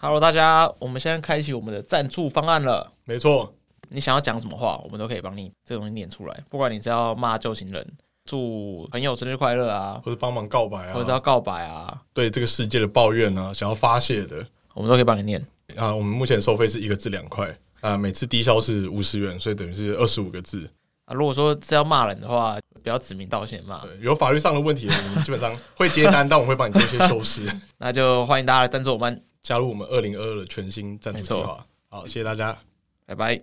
Hello，大家，我们现在开启我们的赞助方案了。没错，你想要讲什么话，我们都可以帮你这个东西念出来。不管你是要骂旧情人、祝朋友生日快乐啊，或者帮忙告白啊，或者要告白啊，对这个世界的抱怨啊，想要发泄的，我们都可以帮你念。啊，我们目前收费是一个字两块啊，每次低消是五十元，所以等于是二十五个字啊。如果说是要骂人的话，不要指名道姓骂。对，有法律上的问题，我们基本上会接单，但我们会帮你做一些修饰。那就欢迎大家来赞助我们，加入我们二零二二的全新赞助计划。好，谢谢大家，拜拜。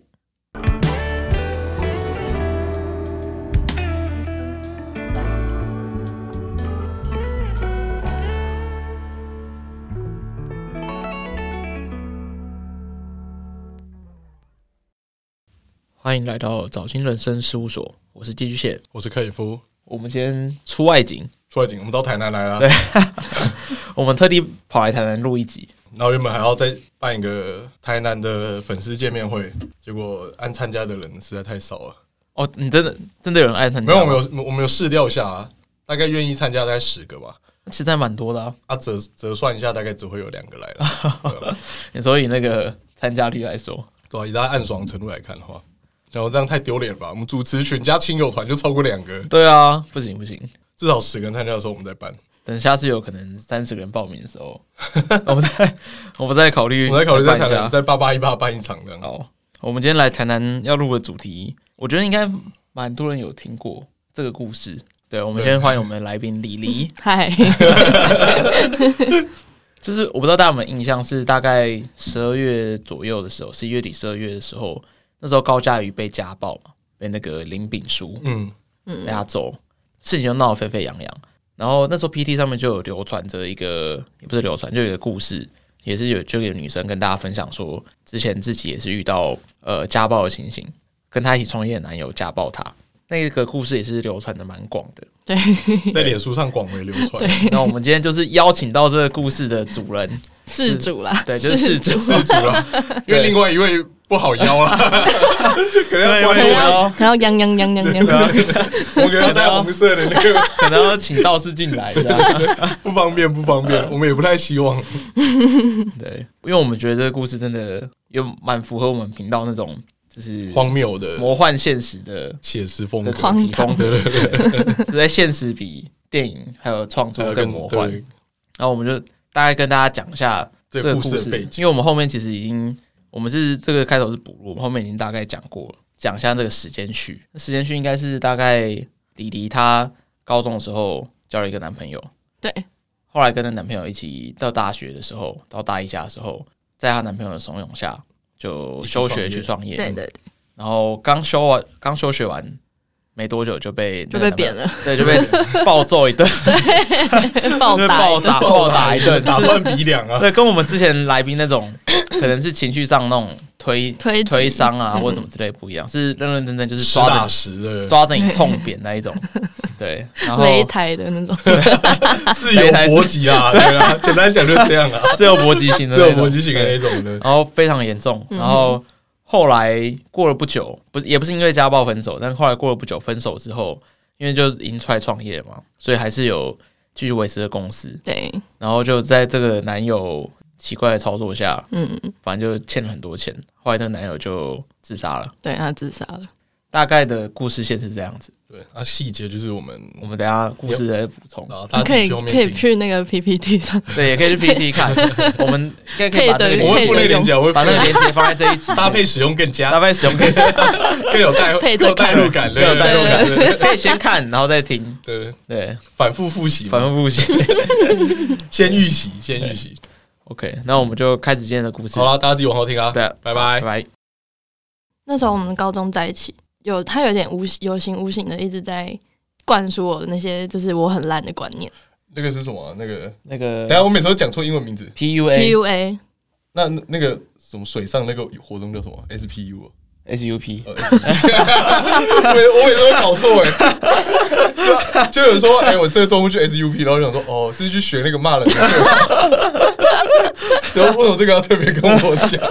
欢迎来到早金人生事务所，我是寄居蟹，我是克里夫。我们先出外景，出外景，我们到台南来了。对，我们特地跑来台南录一集，然后原本还要再办一个台南的粉丝见面会，结果按参加的人实在太少了。哦，你真的真的有人爱参加？没有，我们有我们有试调一下啊，大概愿意参加大概十个吧，其实还蛮多的啊。啊，折折算一下，大概只会有两个来了。你 所以那个参加率来说，对啊，以大家暗爽程度来看的话。然后这样太丢脸了吧？我们主持群加亲友团就超过两个。对啊，不行不行，至少十个人参加的时候我们再办。等下次有可能三十个人报名的时候，我们再 我们再考虑，我们再考虑在台南在八八一八办一场这样。好，我们今天来台南要录的主题，我觉得应该蛮多人有听过这个故事。对，我们先欢迎我们来宾李黎。嗨，就是我不知道大家有没有印象，是大概十二月左右的时候，十一月底十二月的时候。那时候高嘉瑜被家暴嘛，被那个林炳书，嗯嗯，被他揍，事情就闹得沸沸扬扬。然后那时候 PT 上面就有流传着一个，也不是流传，就有一个故事，也是有就有女生跟大家分享说，之前自己也是遇到呃家暴的情形，跟她一起创业的男友家暴她。那个故事也是流传的蛮广的，对，在脸书上广为流传。对，那我们今天就是邀请到这个故事的主人，事主啦，对，就是事主，事主啦，因为另外一位。不好邀了，可能要关了，然后泱泱泱泱泱，我可能要带红色的那个，可能要请道士进来，不方便，不方便，我们也不太希望。对，因为我们觉得这个故事真的又蛮符合我们频道那种就是荒谬的、魔幻现实的写实风格、荒唐。的，是在现实比电影还有创作更魔幻。然后我们就大概跟大家讲一下这个故事背景，因为我们后面其实已经。我们是这个开头是补录，我们后面已经大概讲过了，讲一下这个时间序。时间序应该是大概李黎她高中的时候交了一个男朋友，对。后来跟她男朋友一起到大学的时候，到大一下的时候，在她男朋友的怂恿下，就休学去创业。对对对。然后刚休完，刚休学完。没多久就被就被扁了，对，就被暴揍一顿，对，暴打暴打 暴打一顿，打断鼻梁啊！对，跟我们之前来宾那种 可能是情绪上那种推推推伤啊，或者什么之类不一样，是认认真真就是抓着抓着你痛扁那一种，对，然后擂台的那种，自由搏击啊，对啊，简单讲就是这样啊，自由搏击型的，自由搏击型的那种的，然后非常严重，然后。后来过了不久，不是也不是因为家暴分手，但后来过了不久分手之后，因为就已经出来创业了嘛，所以还是有继续维持的公司。对，然后就在这个男友奇怪的操作下，嗯，反正就欠了很多钱。后来那个男友就自杀了，对，他自杀了。大概的故事线是这样子。对，那细节就是我们我们等下故事再补充。你可以可以去那个 PPT 上，对，也可以去 PPT 看。我们应该可以把那个我会附那个链接，我会把那个链接放在这一集，搭配使用更佳，搭配使用更加 更有代更有代入感，更有代入感。可以先看，然后再听。对对，反复复习，反复复习，先预习，先预习。OK，那我们就开始今天的故事。好了，大家自己往后听啊。对，拜拜拜拜。那时候我们高中在一起。有他有点无有形无形的一直在灌输我的那些，就是我很烂的观念。那个是什么、啊？那个那个，等下我每次都讲错英文名字。P U A P U A。那那个什么水上那个活动叫什么？S P U S U P。我我每次都搞错哎。就有人说，哎、欸，我这个周末去 S U P，然后就想说，哦，是去学那个骂人的。然后为什么这个要特别跟我讲？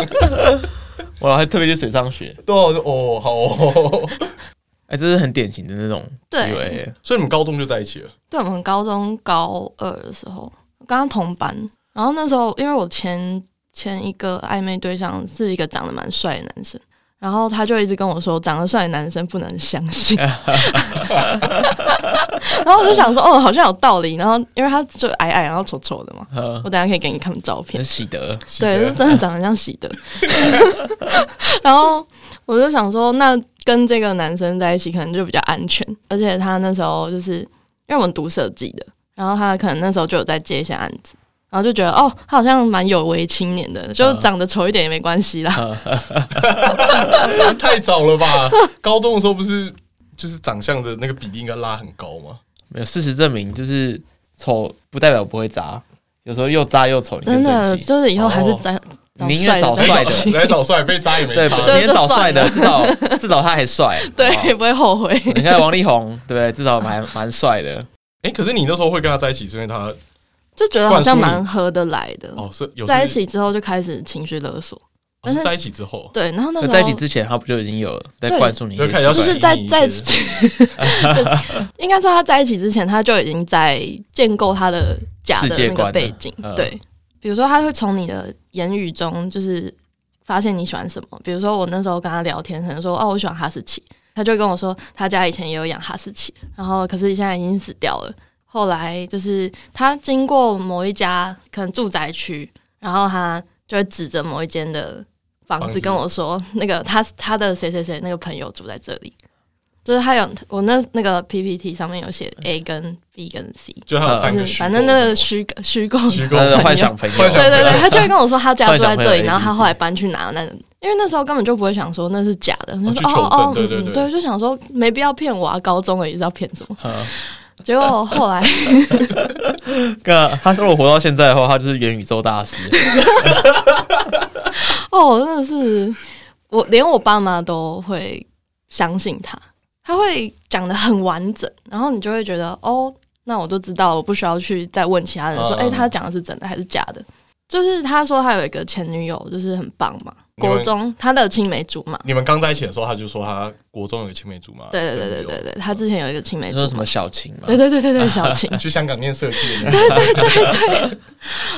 我还特别去水上学，对，我就哦，好哦，哎，这是很典型的那种，对，所以你们高中就在一起了？对，我们高中高二的时候刚刚同班，然后那时候因为我前前一个暧昧对象是一个长得蛮帅的男生。然后他就一直跟我说，长得帅的男生不能相信。然后我就想说，哦，好像有道理。然后因为他就矮矮，然后丑丑的嘛，我等下可以给你看照片。喜德，对，是真的长得像喜德。然后我就想说，那跟这个男生在一起可能就比较安全，而且他那时候就是因为我们读设计的，然后他可能那时候就有在接一些案子。然后就觉得哦，他好像蛮有为青年的，就长得丑一点也没关系啦。太早了吧？高中的时候不是就是长相的那个比例应该拉很高吗？没有，事实证明就是丑不代表不会渣，有时候又渣又丑。真的就是以后还是找宁愿找帅的，来找帅被渣也没 差。对，宁愿找帅的，至少至少他还帅，对，也不会后悔。你看王力宏，对，至少蛮蛮帅的。哎，可是你那时候会跟他在一起，是因为他？就觉得好像蛮合得来的。哦，是有在一起之后就开始情绪勒索，但是在一起之后，对，然后那时候在一起之前他不就已经有在灌输你，就是在在 应该说他在一起之前他就已经在建构他的假的那个背景，对，比如说他会从你的言语中就是发现你喜欢什么，比如说我那时候跟他聊天，可能说哦我喜欢哈士奇，他就跟我说他家以前也有养哈士奇，然后可是现在已经死掉了。后来就是他经过某一家可能住宅区，然后他就会指着某一间的房子跟我说：“那个他他的谁谁谁那个朋友住在这里。”就是他有我那那个 PPT 上面有写 A 跟 B 跟 C，就他有三个，反正那个虚虚构虚构的。幻想朋友，对对对，他就会跟我说他家住在这里，然后他后来搬去哪那，因为那时候根本就不会想说那是假的，他说哦哦，对对对，就想说没必要骗我啊，高中而已是要骗什么？结果后来，哥，他说我活到现在的话，他就是元宇宙大师。哦，真的是，我连我爸妈都会相信他，他会讲的很完整，然后你就会觉得，哦，那我就知道，我不需要去再问其他人说，哎、嗯欸，他讲的是真的还是假的？就是他说他有一个前女友，就是很棒嘛。国中他的青梅竹马，你们刚在一起的时候，他就说他国中有个青梅竹马。对对对对对对，他之前有一个青梅竹马，说什么小晴嘛？对对对对对，小晴去香港念设计的。对对对对。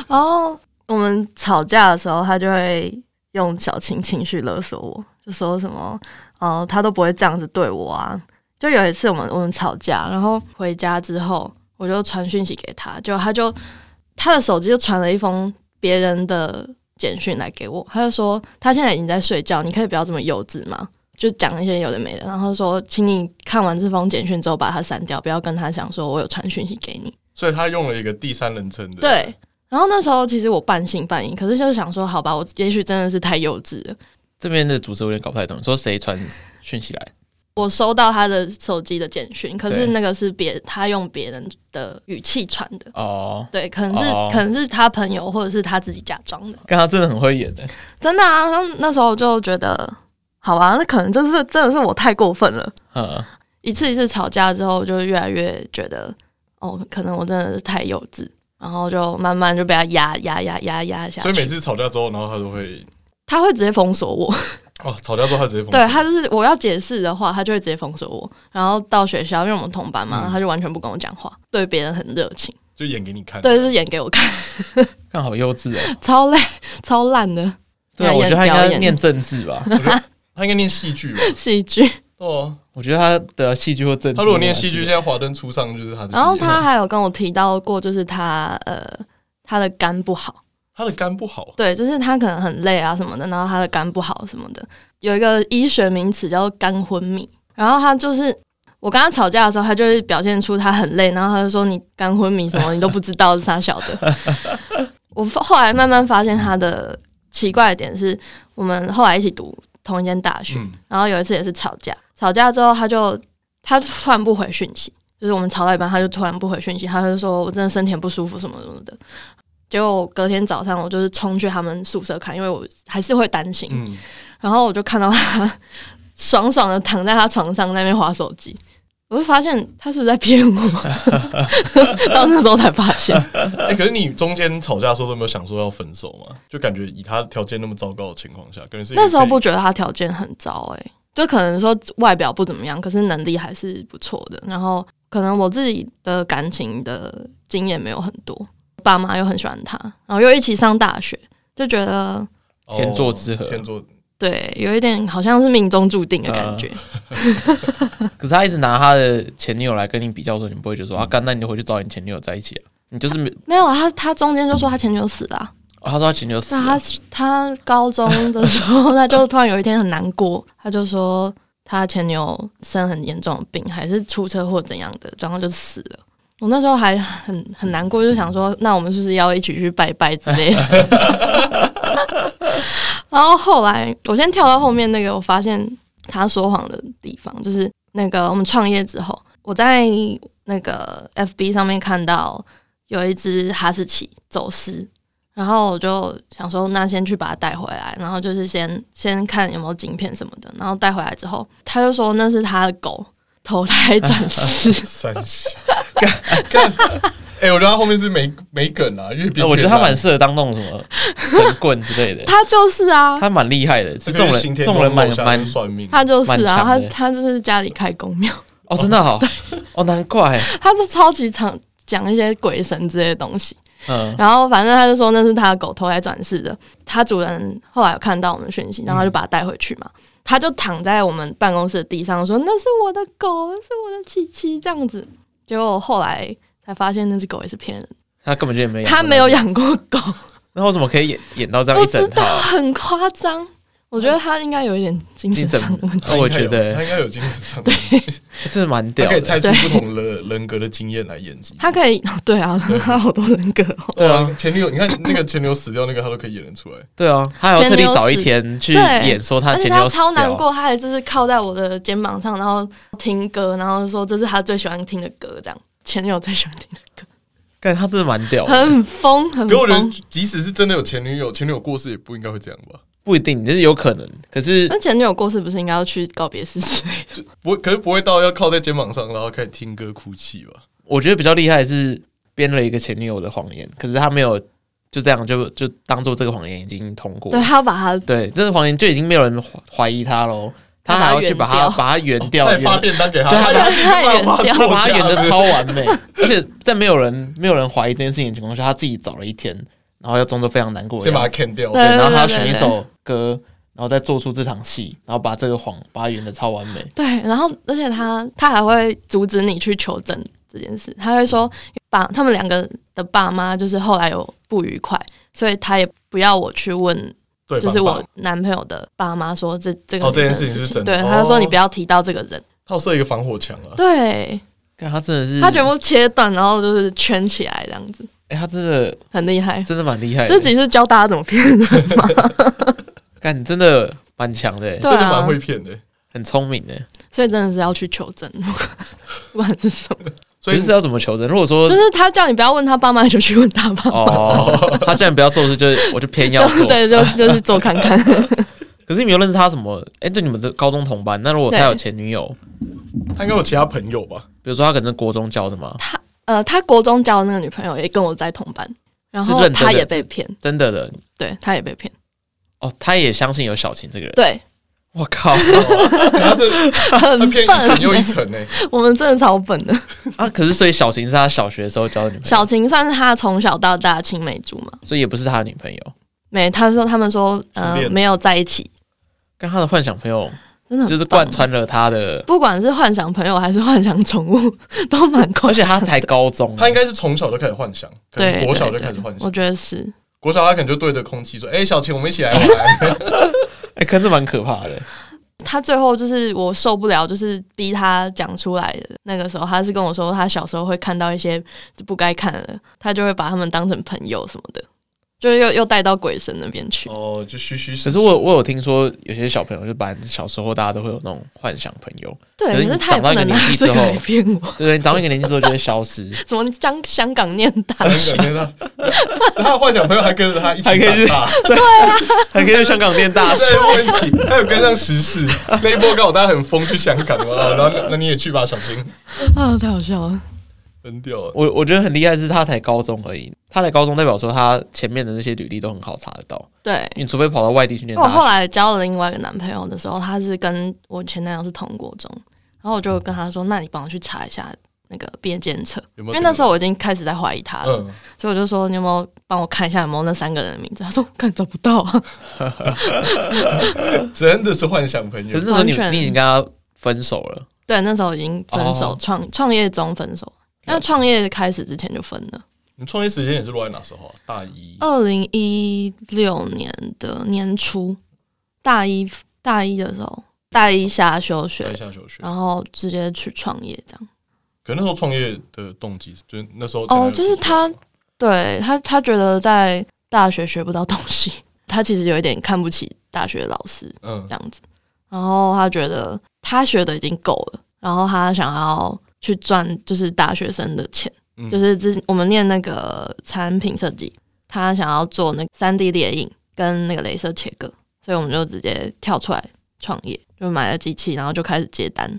然后我们吵架的时候，他就会用小晴情绪勒索我，就说什么哦，他都不会这样子对我啊。就有一次我们我们吵架，然后回家之后，我就传讯息给他，就他就他的手机就传了一封别人的。简讯来给我，他就说他现在已经在睡觉，你可以不要这么幼稚嘛？就讲一些有的没的，然后说，请你看完这封简讯之后把它删掉，不要跟他讲说我有传讯息给你。所以他用了一个第三人称的。对，然后那时候其实我半信半疑，可是就是想说，好吧，我也许真的是太幼稚了。这边的主持有点搞不太懂，说谁传讯息来？我收到他的手机的简讯，可是那个是别他用别人的语气传的哦，对，可能是、哦、可能是他朋友或者是他自己假装的。跟他真的很会演的，真的啊！那那时候就觉得，好吧，那可能就是真的是我太过分了。嗯，一次一次吵架之后，就越来越觉得，哦，可能我真的是太幼稚，然后就慢慢就被他压压压压压下去。所以每次吵架之后，然后他都会，他会直接封锁我。哦，吵架之后他直接封锁。对，他就是我要解释的话，他就会直接封锁我。然后到学校，因为我们同班嘛，嗯、他就完全不跟我讲话，对别人很热情，就演给你看。对，就是演给我看。看好幼稚哦，超烂，超烂的。对啊，我觉得他应该念政治吧，他应该念戏剧吧。戏剧。哦，我觉得他的戏剧或政治。他如果念戏剧，现在华灯初上就是他。然后他还有跟我提到过，就是他呃，他的肝不好。他的肝不好，对，就是他可能很累啊什么的，然后他的肝不好什么的，有一个医学名词叫做肝昏迷。然后他就是我跟他吵架的时候，他就会表现出他很累，然后他就说你肝昏迷什么 你都不知道是他晓得。我后来慢慢发现他的奇怪的点是，我们后来一起读同一间大学，嗯、然后有一次也是吵架，吵架之后他就他突然不回讯息，就是我们吵到一半他就突然不回讯息，他就说我真的身体很不舒服什么什么的。结果隔天早上，我就是冲去他们宿舍看，因为我还是会担心。嗯、然后我就看到他爽爽的躺在他床上那边划手机，我就发现他是不是在骗我？到那时候才发现。哎、欸，可是你中间吵架的时候都没有想说要分手吗？就感觉以他条件那么糟糕的情况下，可能是那时候不觉得他条件很糟，哎，就可能说外表不怎么样，可是能力还是不错的。然后可能我自己的感情的经验没有很多。爸妈又很喜欢他，然后又一起上大学，就觉得天作之合，天作对，有一点好像是命中注定的感觉。呃、可是他一直拿他的前女友来跟你比较的时候，你不会觉得说啊，干，那你就回去找你前女友在一起啊？你就是没没有啊？他他中间就说他前女友死了、啊哦，他说他前女友死了。他他高中的时候，他就突然有一天很难过，他就说他前女友生很严重的病，还是出车祸怎样的，然后就死了。我那时候还很很难过，就想说，那我们是不是要一起去拜拜之类的？然后后来，我先跳到后面那个，我发现他说谎的地方，就是那个我们创业之后，我在那个 FB 上面看到有一只哈士奇走失，然后我就想说，那先去把它带回来，然后就是先先看有没有晶片什么的，然后带回来之后，他就说那是他的狗。投胎转世，三小，看，哎，我觉得他后面是没没梗啊，因为我觉得他蛮适合当那种什么神棍之类的。他就是啊，他蛮厉害的，这种人，这种人蛮蛮算命。他就是啊，他他就是家里开公庙。哦，真的 好，哦，难怪。他是超级常讲一些鬼神之类的东西。嗯，然后反正他就说那是他的狗投胎转世的，他主人后来有看到我们讯息，然后他就把它带回去嘛。他就躺在我们办公室的地上说：“那是我的狗，那是我的琪琪。”这样子，结果后来才发现那只狗也是骗人。他根本就也没养，他没有养过狗。那为什么可以演演到这样一整套？不知道，很夸张。我觉得他应该有一点精神上的问题。我觉得他应该有精神上对，是蛮屌的。他可以猜出不同的人格的经验来演技。他可以，对啊，他好多人格。对啊，前女友，你看那个前女友死掉，那个他都可以演得出来。对啊，他还要特地找一天去演，说他前女友超难过，他还就是靠在我的肩膀上，然后听歌，然后说这是他最喜欢听的歌，这样前女友最喜欢听的歌。感觉他真的蛮屌，很疯，很疯。可我觉得，即使是真的有前女友，前女友过世也不应该会这样吧。不一定，就是有可能。可是那前女友过世不是应该要去告别式之类的？不会，可是不会到要靠在肩膀上，然后开始听歌哭泣吧？我觉得比较厉害的是编了一个前女友的谎言，可是他没有就这样就就当做这个谎言已经通过。对，他要把他对这个谎言就已经没有人怀疑他喽，他还要去把他把他圆掉，再发便当给他，他把他圆掉，他把他圆的超完美，而且在没有人没有人怀疑这件事情的情况下，他自己找了一天，然后要装作非常难过，先把他砍掉，对，然后他要选一首歌。然后再做出这场戏，然后把这个谎把它演的超完美。对，然后而且他他还会阻止你去求证这件事，他会说爸他们两个的爸妈就是后来有不愉快，所以他也不要我去问，就是我男朋友的爸妈说这这个哦这件事情是真的，对，他就说你不要提到这个人，他设一个防火墙啊。对，看他真的是他全部切断，然后就是圈起来这样子。哎，他真的很厉害，真的蛮厉害。这集是教大家怎么骗人吗？但你真的蛮强的，真的蛮会骗的，很聪明的，所以真的是要去求证，不管是什么。所以是要怎么求证？如果说就是他叫你不要问他爸妈，就去问他爸妈。哦，他叫你不要做事，就我就偏要 做，对，就就去做看看。可是你没有认识他什么？哎，对，你们的高中同班。那如果他有前女友，他应该有其他朋友吧？比如说他可能是国中交的嘛。他呃，他国中交的那个女朋友也跟我在同班，然后他也被骗，真的的，对他也被骗。哦，他也相信有小晴这个人。对，我靠，他这很骗一层又一层呢。我们真的超笨的 啊！可是所以小晴是他小学的时候交的女朋友。小晴算是他从小到大青梅竹马，所以也不是他的女朋友。没，他说他们说呃没有在一起。跟他的幻想朋友真的就是贯穿了他的，不管是幻想朋友还是幻想宠物，都蛮快。而且他才高中，他应该是从小就开始幻想，对，国小就开始幻想。我觉得是。国小他可能就对着空气说：“哎、欸，小晴，我们一起来玩。”哎，可是蛮可怕的。他最后就是我受不了，就是逼他讲出来的那个时候，他是跟我说，他小时候会看到一些就不该看的，他就会把他们当成朋友什么的。就又又带到鬼神那边去哦，就虚虚实实。可是我我有听说有些小朋友就把小时候大家都会有那种幻想朋友，对，可是你长到一个年纪之后，骗我，对，你长到一个年纪之后就会消失。什么香香港念大学，他的幻想朋友还跟着他一起长大，对啊，还可以去香港念大学。没问题，他有跟上时事。那一波刚好大家很疯去香港了，然后那你也去吧，小青。啊，太好笑了。很屌，我我觉得很厉害，是他才高中而已。他才高中代表说他前面的那些履历都很好查得到。对，你除非跑到外地去念。我后来交了另外一个男朋友的时候，他是跟我前男友是同国中，然后我就跟他说：“那你帮我去查一下那个毕业检测，因为那时候我已经开始在怀疑他了。”所以我就说：“你有没有帮我看一下有没有那三个人的名字。他说看找不到啊，真的是幻想朋友。可是那时候你你已经跟他分手了，对，那时候已经分手，创创业中分手。那创业开始之前就分了。你创业时间也是落在哪时候啊？大一，二零一六年的年初，大一大一的时候，大一下休学，下休学，然后直接去创业这样。可那时候创业的动机，就是那时候哦，就是他对他他觉得在大学学不到东西，他其实有一点看不起大学老师，嗯，这样子。然后他觉得他学的已经够了，然后他想要去赚就是大学生的钱。就是之我们念那个产品设计，他想要做那个三 D 列印跟那个镭射切割，所以我们就直接跳出来创业，就买了机器，然后就开始接单。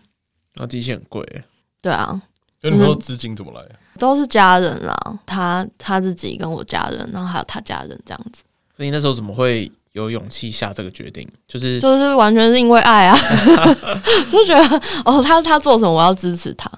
那机器很贵。对啊。那你说资金怎么来？都是家人啦，他他自己跟我家人，然后还有他家人这样子。所以那时候怎么会有勇气下这个决定？就是就是完全是因为爱啊，就觉得哦，他他做什么我要支持他。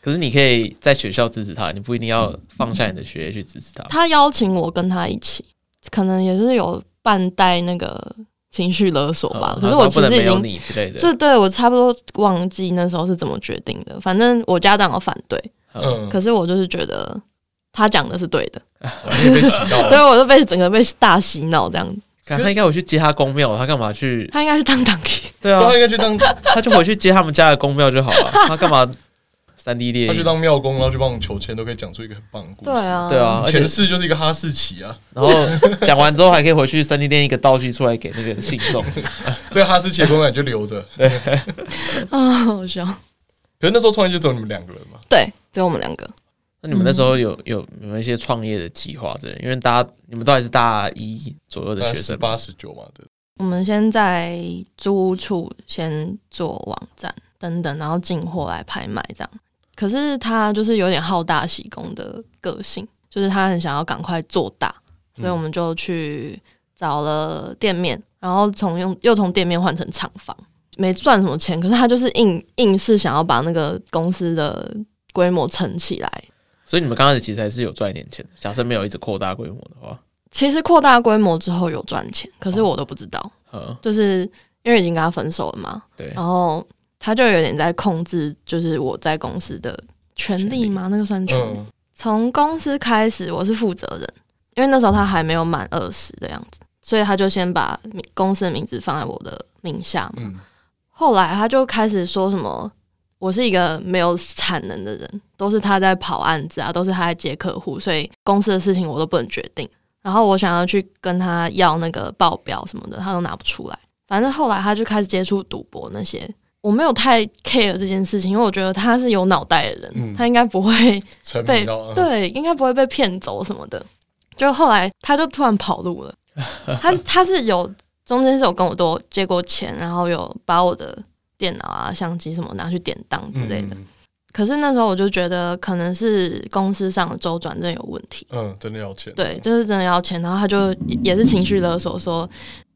可是你可以在学校支持他，你不一定要放下你的学业去支持他。他邀请我跟他一起，可能也是有半带那个情绪勒索吧。嗯、可是我其实已经你之类的，对对，我差不多忘记那时候是怎么决定的。反正我家长有反对，嗯，可是我就是觉得他讲的是对的，你被洗脑，对，我就被整个被大洗脑这样子。他应该回去接他公庙，他干嘛去？他应该去当当对啊，他应该去当，他就回去接他们家的公庙就好了。他干嘛？三 D 列印，他去当庙公，然后去帮我求签，都可以讲出一个很棒的故事。对啊，对啊，前世就是一个哈士奇啊。然后讲完之后，还可以回去三 D 列印一个道具出来给那个信众。这个哈士奇的公仔就留着。对 啊，好笑。可是那时候创业就只有你们两个人嘛？对，只有我们两个。那你们那时候有有有没有一些创业的计划之类？因为大家你们都还是大一左右的学生，十八十九嘛，对。我们先在租屋处先做网站等等，然后进货来拍卖这样。可是他就是有点好大喜功的个性，就是他很想要赶快做大，所以我们就去找了店面，然后从用又从店面换成厂房，没赚什么钱，可是他就是硬硬是想要把那个公司的规模撑起来。所以你们刚开始其实还是有赚一点钱，假设没有一直扩大规模的话，其实扩大规模之后有赚钱，可是我都不知道，哦、就是因为已经跟他分手了嘛，对，然后。他就有点在控制，就是我在公司的权利吗？那个算权利。从、嗯、公司开始，我是负责人，因为那时候他还没有满二十的样子，所以他就先把公司的名字放在我的名下嘛。嗯、后来他就开始说什么，我是一个没有产能的人，都是他在跑案子啊，都是他在接客户，所以公司的事情我都不能决定。然后我想要去跟他要那个报表什么的，他都拿不出来。反正后来他就开始接触赌博那些。我没有太 care 这件事情，因为我觉得他是有脑袋的人，嗯、他应该不会被对，应该不会被骗走什么的。就后来他就突然跑路了，他他是有中间是有跟我多借过钱，然后有把我的电脑啊、相机什么拿去典当之类的。嗯、可是那时候我就觉得可能是公司上的周转真的有问题，嗯，真的要钱，对，就是真的要钱。然后他就也是情绪勒索，说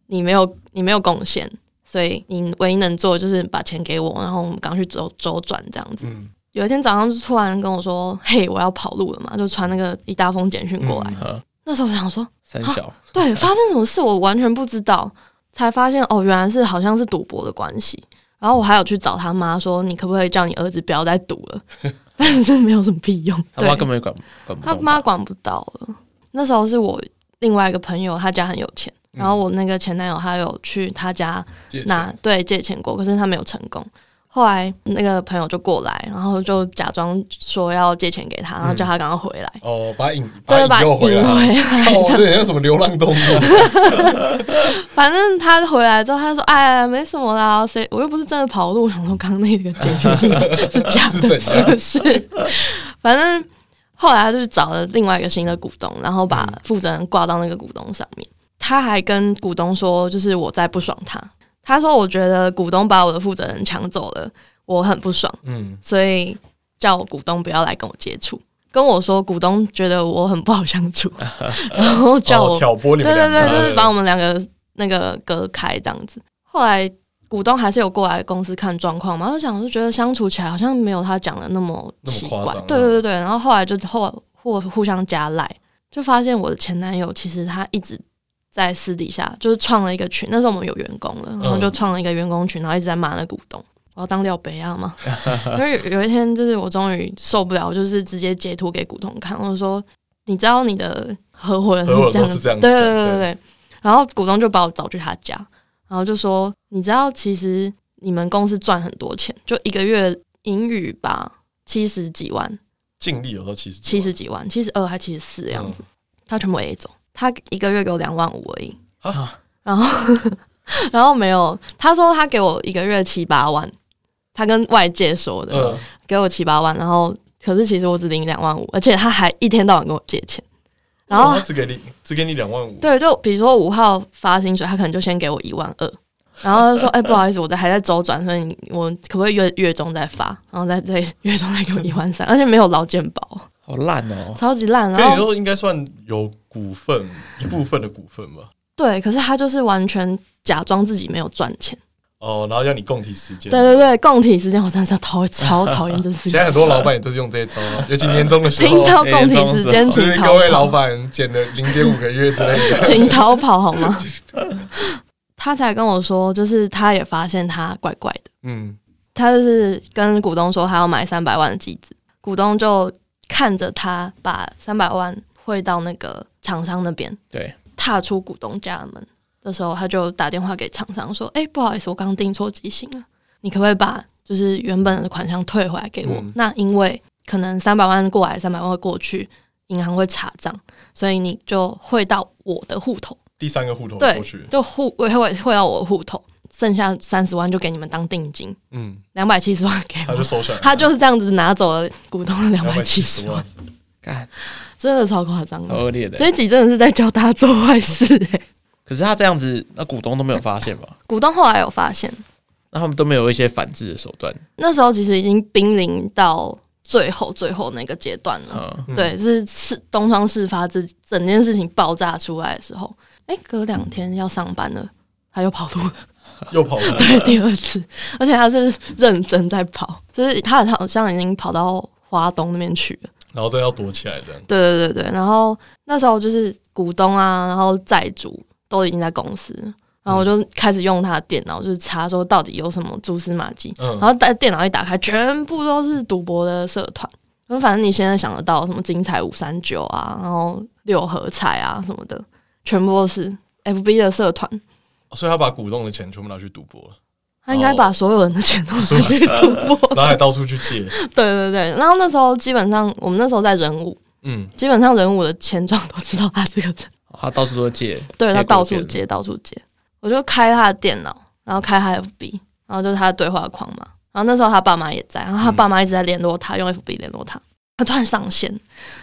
你没有你没有贡献。所以你唯一能做的就是把钱给我，然后我们赶去周周转这样子。嗯、有一天早上就突然跟我说：“嘿，我要跑路了嘛！”就传那个一大封简讯过来。嗯、那时候我想说，三小对，发生什么事我完全不知道，才发现哦，原来是好像是赌博的关系。然后我还有去找他妈说：“你可不可以叫你儿子不要再赌了？” 但是没有什么屁用，他妈根本管管不，他妈管不到了。那时候是我另外一个朋友，他家很有钱。然后我那个前男友他有去他家拿借对借钱过，可是他没有成功。后来那个朋友就过来，然后就假装说要借钱给他，然后叫他赶快回来。嗯、哦，把他引，对，把他引回来。哦，对，像什么流浪动物。反正他回来之后，他就说：“哎，没什么啦，谁我又不是真的跑路。”我想说刚刚那个结局是是假的，是不是？反正后来他就去找了另外一个新的股东，然后把负责人挂到那个股东上面。他还跟股东说，就是我在不爽他。他说，我觉得股东把我的负责人抢走了，我很不爽。嗯，所以叫我股东不要来跟我接触，跟我说股东觉得我很不好相处，然后叫我、哦、挑拨你们。对对对，就是把我们两个那个隔开这样子。后来股东还是有过来公司看状况嘛，我想就觉得相处起来好像没有他讲的那么奇怪。对对对对，然后后来就后互互相加赖。就发现我的前男友其实他一直在私底下就是创了一个群，那时候我们有员工了，然后就创了一个员工群，然后一直在骂那股东，我要当掉北亚嘛。因为有有一天就是我终于受不了，就是直接截图给股东看，我就说你知道你的合伙人是这样子，对对对对对。然后股东就把我找去他家，然后就说你知道其实你们公司赚很多钱，就一个月盈余吧七十几万。净利有到七十七十几万，七十二还七十四的样子，嗯、他全部 A 走，他一个月给我两万五而已，啊、然后 然后没有，他说他给我一个月七八万，他跟外界说的，嗯、给我七八万，然后可是其实我只领两万五，而且他还一天到晚跟我借钱，然后他只给你只给你两万五，对，就比如说五号发薪水，他可能就先给我一万二。然后他说：“哎、欸，不好意思，我在还在周转，所以我可不可以月月中再发？然后在在月中再给我一万三，而且没有劳健保，好烂哦，超级烂。然后跟你说应该算有股份一部分的股份吧？对，可是他就是完全假装自己没有赚钱哦，然后要你供体时间。对对对，供体时间，我真的是讨超讨厌这事情。现在很多老板也都是用这一招，尤其年终的时候，听到供体时间，请逃跑。各位老板减了零点五个月之类的，请逃跑好吗？”他才跟我说，就是他也发现他怪怪的。嗯，他就是跟股东说他要买三百万的机子，股东就看着他把三百万汇到那个厂商那边。对，踏出股东家的门的时候，他就打电话给厂商说：“哎、欸，不好意思，我刚订错机型了，你可不可以把就是原本的款项退回来给我？嗯、那因为可能三百万过来，三百万会过去，银行会查账，所以你就汇到我的户头。”第三个户头过去，就户会会汇到我的户头，剩下三十万就给你们当定金。嗯，两百七十万给我，他就收下来，他就是这样子拿走了股东的两百七十万。干，真的超夸张，超恶劣的。这一集真的是在教大家做坏事哎。可是他这样子，那股东都没有发现吧？股东后来有发现，那他们都没有一些反制的手段。那时候其实已经濒临到最后最后那个阶段了。嗯、对，就是事东窗事发，这整件事情爆炸出来的时候。哎，隔两天要上班了，他又跑路了，又跑路了，对，第二次，而且他是认真在跑，就是他好像已经跑到华东那边去了，然后都要躲起来这样。对对对对，然后那时候就是股东啊，然后债主都已经在公司，然后我就开始用他的电脑，就是查说到底有什么蛛丝马迹，嗯、然后在电脑一打开，全部都是赌博的社团，反正你现在想得到什么精彩五三九啊，然后六合彩啊什么的。全部都是 FB 的社团，所以他把股东的钱全部拿去赌博了。他应该把所有人的钱都拿去赌博，然后还到处去借。对对对，然后那时候基本上我们那时候在人物，嗯，基本上人物的钱庄都知道他这个人，他到处都借，对他到处借，到处借。我就开他的电脑，然后开他 FB，然后就是他的对话框嘛。然后那时候他爸妈也在，然后他爸妈一直在联络他，用 FB 联络他。他突然上线，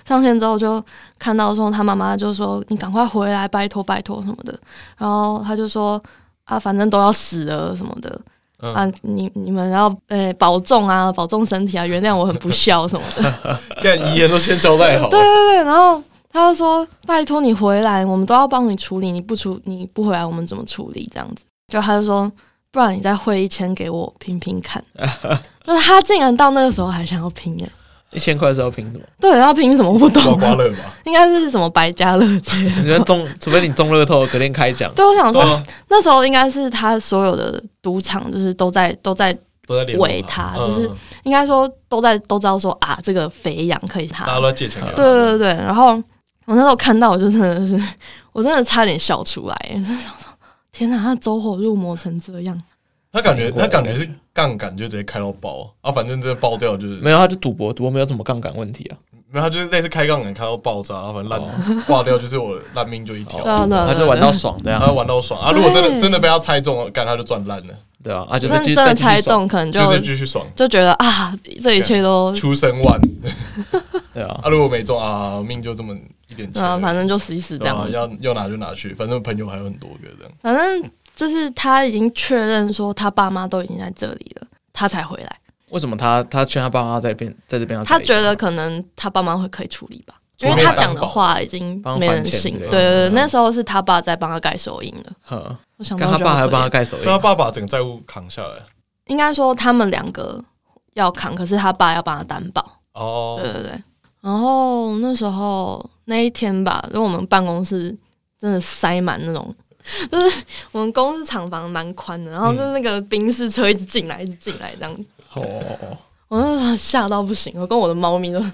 上线之后就看到说他妈妈就说：“你赶快回来，拜托拜托什么的。”然后他就说：“啊，反正都要死了什么的，嗯、啊，你你们要诶、欸、保重啊，保重身体啊，原谅我很不孝什么的。”干遗言都先交代好。对对对，然后他就说：“拜托你回来，我们都要帮你处理，你不处你不回来，我们怎么处理？这样子。”就他就说：“不然你再汇一千给我拼拼看。”就是他竟然到那个时候还想要拼耶。一千块的时候凭什么？对，要凭什么？我不懂。刮刮乐吧，应该是什么百家乐之类的。你觉得中，除非你中乐透，隔天开奖。对，我想说，哦、那时候应该是他所有的赌场，就是都在都在都在围他，就是应该说都在都知道说啊，这个肥羊可以他。大家都在借钱。对对对对，然后我那时候看到，我就真的是，我真的差点笑出来，真的想说，天哪，他走火入魔成这样。他感觉他感觉是杠杆就直接开到爆啊，反正这爆掉就是没有，他就赌博，赌博没有什么杠杆问题啊，没有，他就是类似开杠杆开到爆炸，然后反正烂挂掉就是我烂命就一条，他就玩到爽这样，他玩到爽。啊！如果真的真的被他猜中了，干他就赚烂了，对啊，啊就真的猜中可能就继续爽，就觉得啊这一切都出生万，对啊，啊如果没中啊命就这么一点钱，啊反正就死一死这样，要要拿就拿去，反正朋友还有很多个这样，反正。就是他已经确认说他爸妈都已经在这里了，他才回来。为什么他他劝他爸妈在边在这边？他觉得可能他爸妈会可以处理吧，因为他讲的话已经没人信。对对对，那时候是他爸在帮他盖手印了。呵我想到他爸还要帮他盖手印，所以他爸把整个债务扛下来。应该说他们两个要扛，可是他爸要帮他担保。哦，对对对。然后那时候那一天吧，就我们办公室真的塞满那种，就是我们公司厂房蛮宽的，然后就是那个宾士车一直进来，一直进来这样子。哦、嗯，我那吓到不行，我跟我的猫咪都很，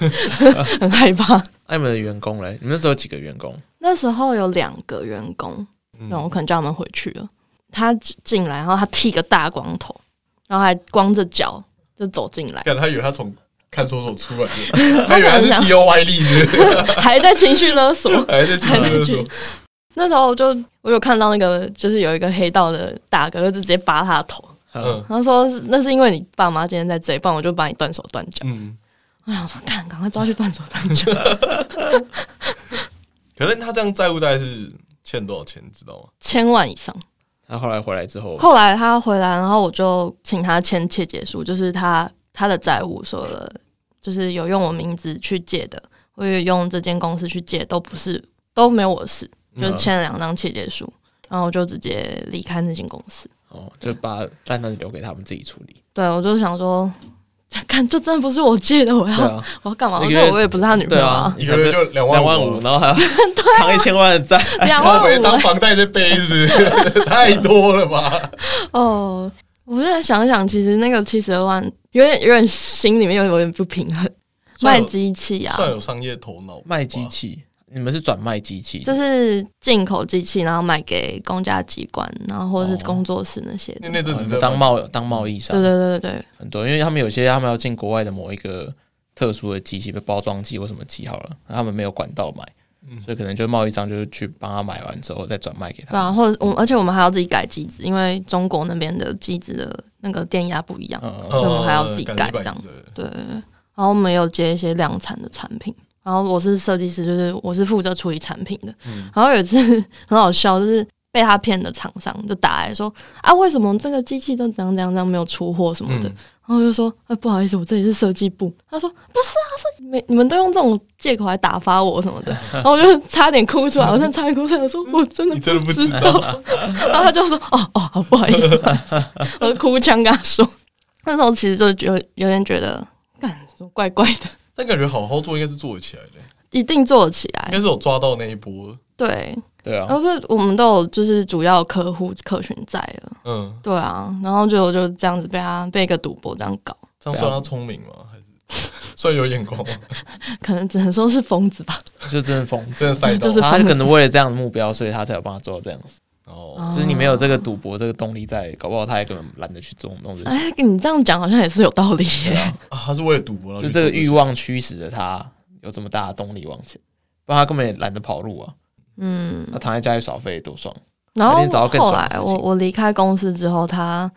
很害怕。那你们的员工嘞？你们那时候有几个员工？那时候有两个员工，然后我可能叫他们回去了。他进来，然后他剃个大光头，然后还光着脚就走进来。他以为他从看守所出来的，他以为他是 T O 歪力，还在情绪勒索，还在情绪勒索。那时候我就我有看到那个，就是有一个黑道的大哥，就直接扒他的头。嗯，然后说那是因为你爸妈今天在这里，不然我就把你断手断脚。嗯，我想说，赶赶快抓去断手断脚。可能他这样债务大概是欠多少钱，你知道吗？千万以上。他后来回来之后，后来他回来，然后我就请他签切结书，就是他他的债务说了，就是有用我名字去借的，或者用这间公司去借，都不是都没有我的事，就是签了两张切结书，然后我就直接离开那间公司。哦，就把单单留给他们自己处理。对，我就想说。看，就真的不是我借的，我要、啊、我要干嘛？因为我也不是他女朋友啊。一个月就两万五，然后还要 扛一千万的债，两万五当房贷在背，是不是？太多了吧？哦，我现在想想，其实那个七十二万，有点有点心里面有有点不平衡。卖机器啊，算有商业头脑，卖机器。你们是转卖机器，就是进口机器，然后卖给公家机关，然后或者是工作室那些。那那阵子当贸当贸易商，对对对对对，很多，因为他们有些他们要进国外的某一个特殊的机器，被包装机或什么机好了，他们没有管道买，所以可能就贸易商就是去帮他买完之后再转卖给他。对啊，或者我而且我们还要自己改机子，因为中国那边的机子的那个电压不一样，所以我们还要自己改这样。对，然后我们有接一些量产的产品。然后我是设计师，就是我是负责处理产品的。嗯、然后有一次 很好笑，就是被他骗的厂商就打来说啊，为什么这个机器都怎样怎样怎样没有出货什么的？嗯、然后我就说，哎，不好意思，我这里是设计部。他说不是啊，是你们你们都用这种借口来打发我什么的。然后我就差点哭出来，我真的差点哭出来，我说我真的不知道。知道然后他就说哦哦，好不好意思，不好意思我就哭腔跟他说，那时候其实就有有点觉得，干，怪怪的。但感觉好好做应该是做得起来的，一定做得起来，应该是有抓到那一波。对。对啊，然后是我们都有就是主要客户客群在了，嗯，对啊，然后就就这样子被他被一个赌博这样搞，这样算他聪明吗？还是？算有眼光吗？可能只能说是疯子吧，就真的疯子，真的赛道，他可能为了这样的目标，所以他才有办法做到这样子。哦，就是你没有这个赌博这个动力在，搞不好他也根本懒得去做弄这些。哎，你这样讲好像也是有道理耶。啊，他是为了赌博，就这个欲望驱使着他有这么大的动力往前，不然他根本也懒得跑路啊。嗯，他躺在家里耍废多爽。然后后来我我离开公司之后，他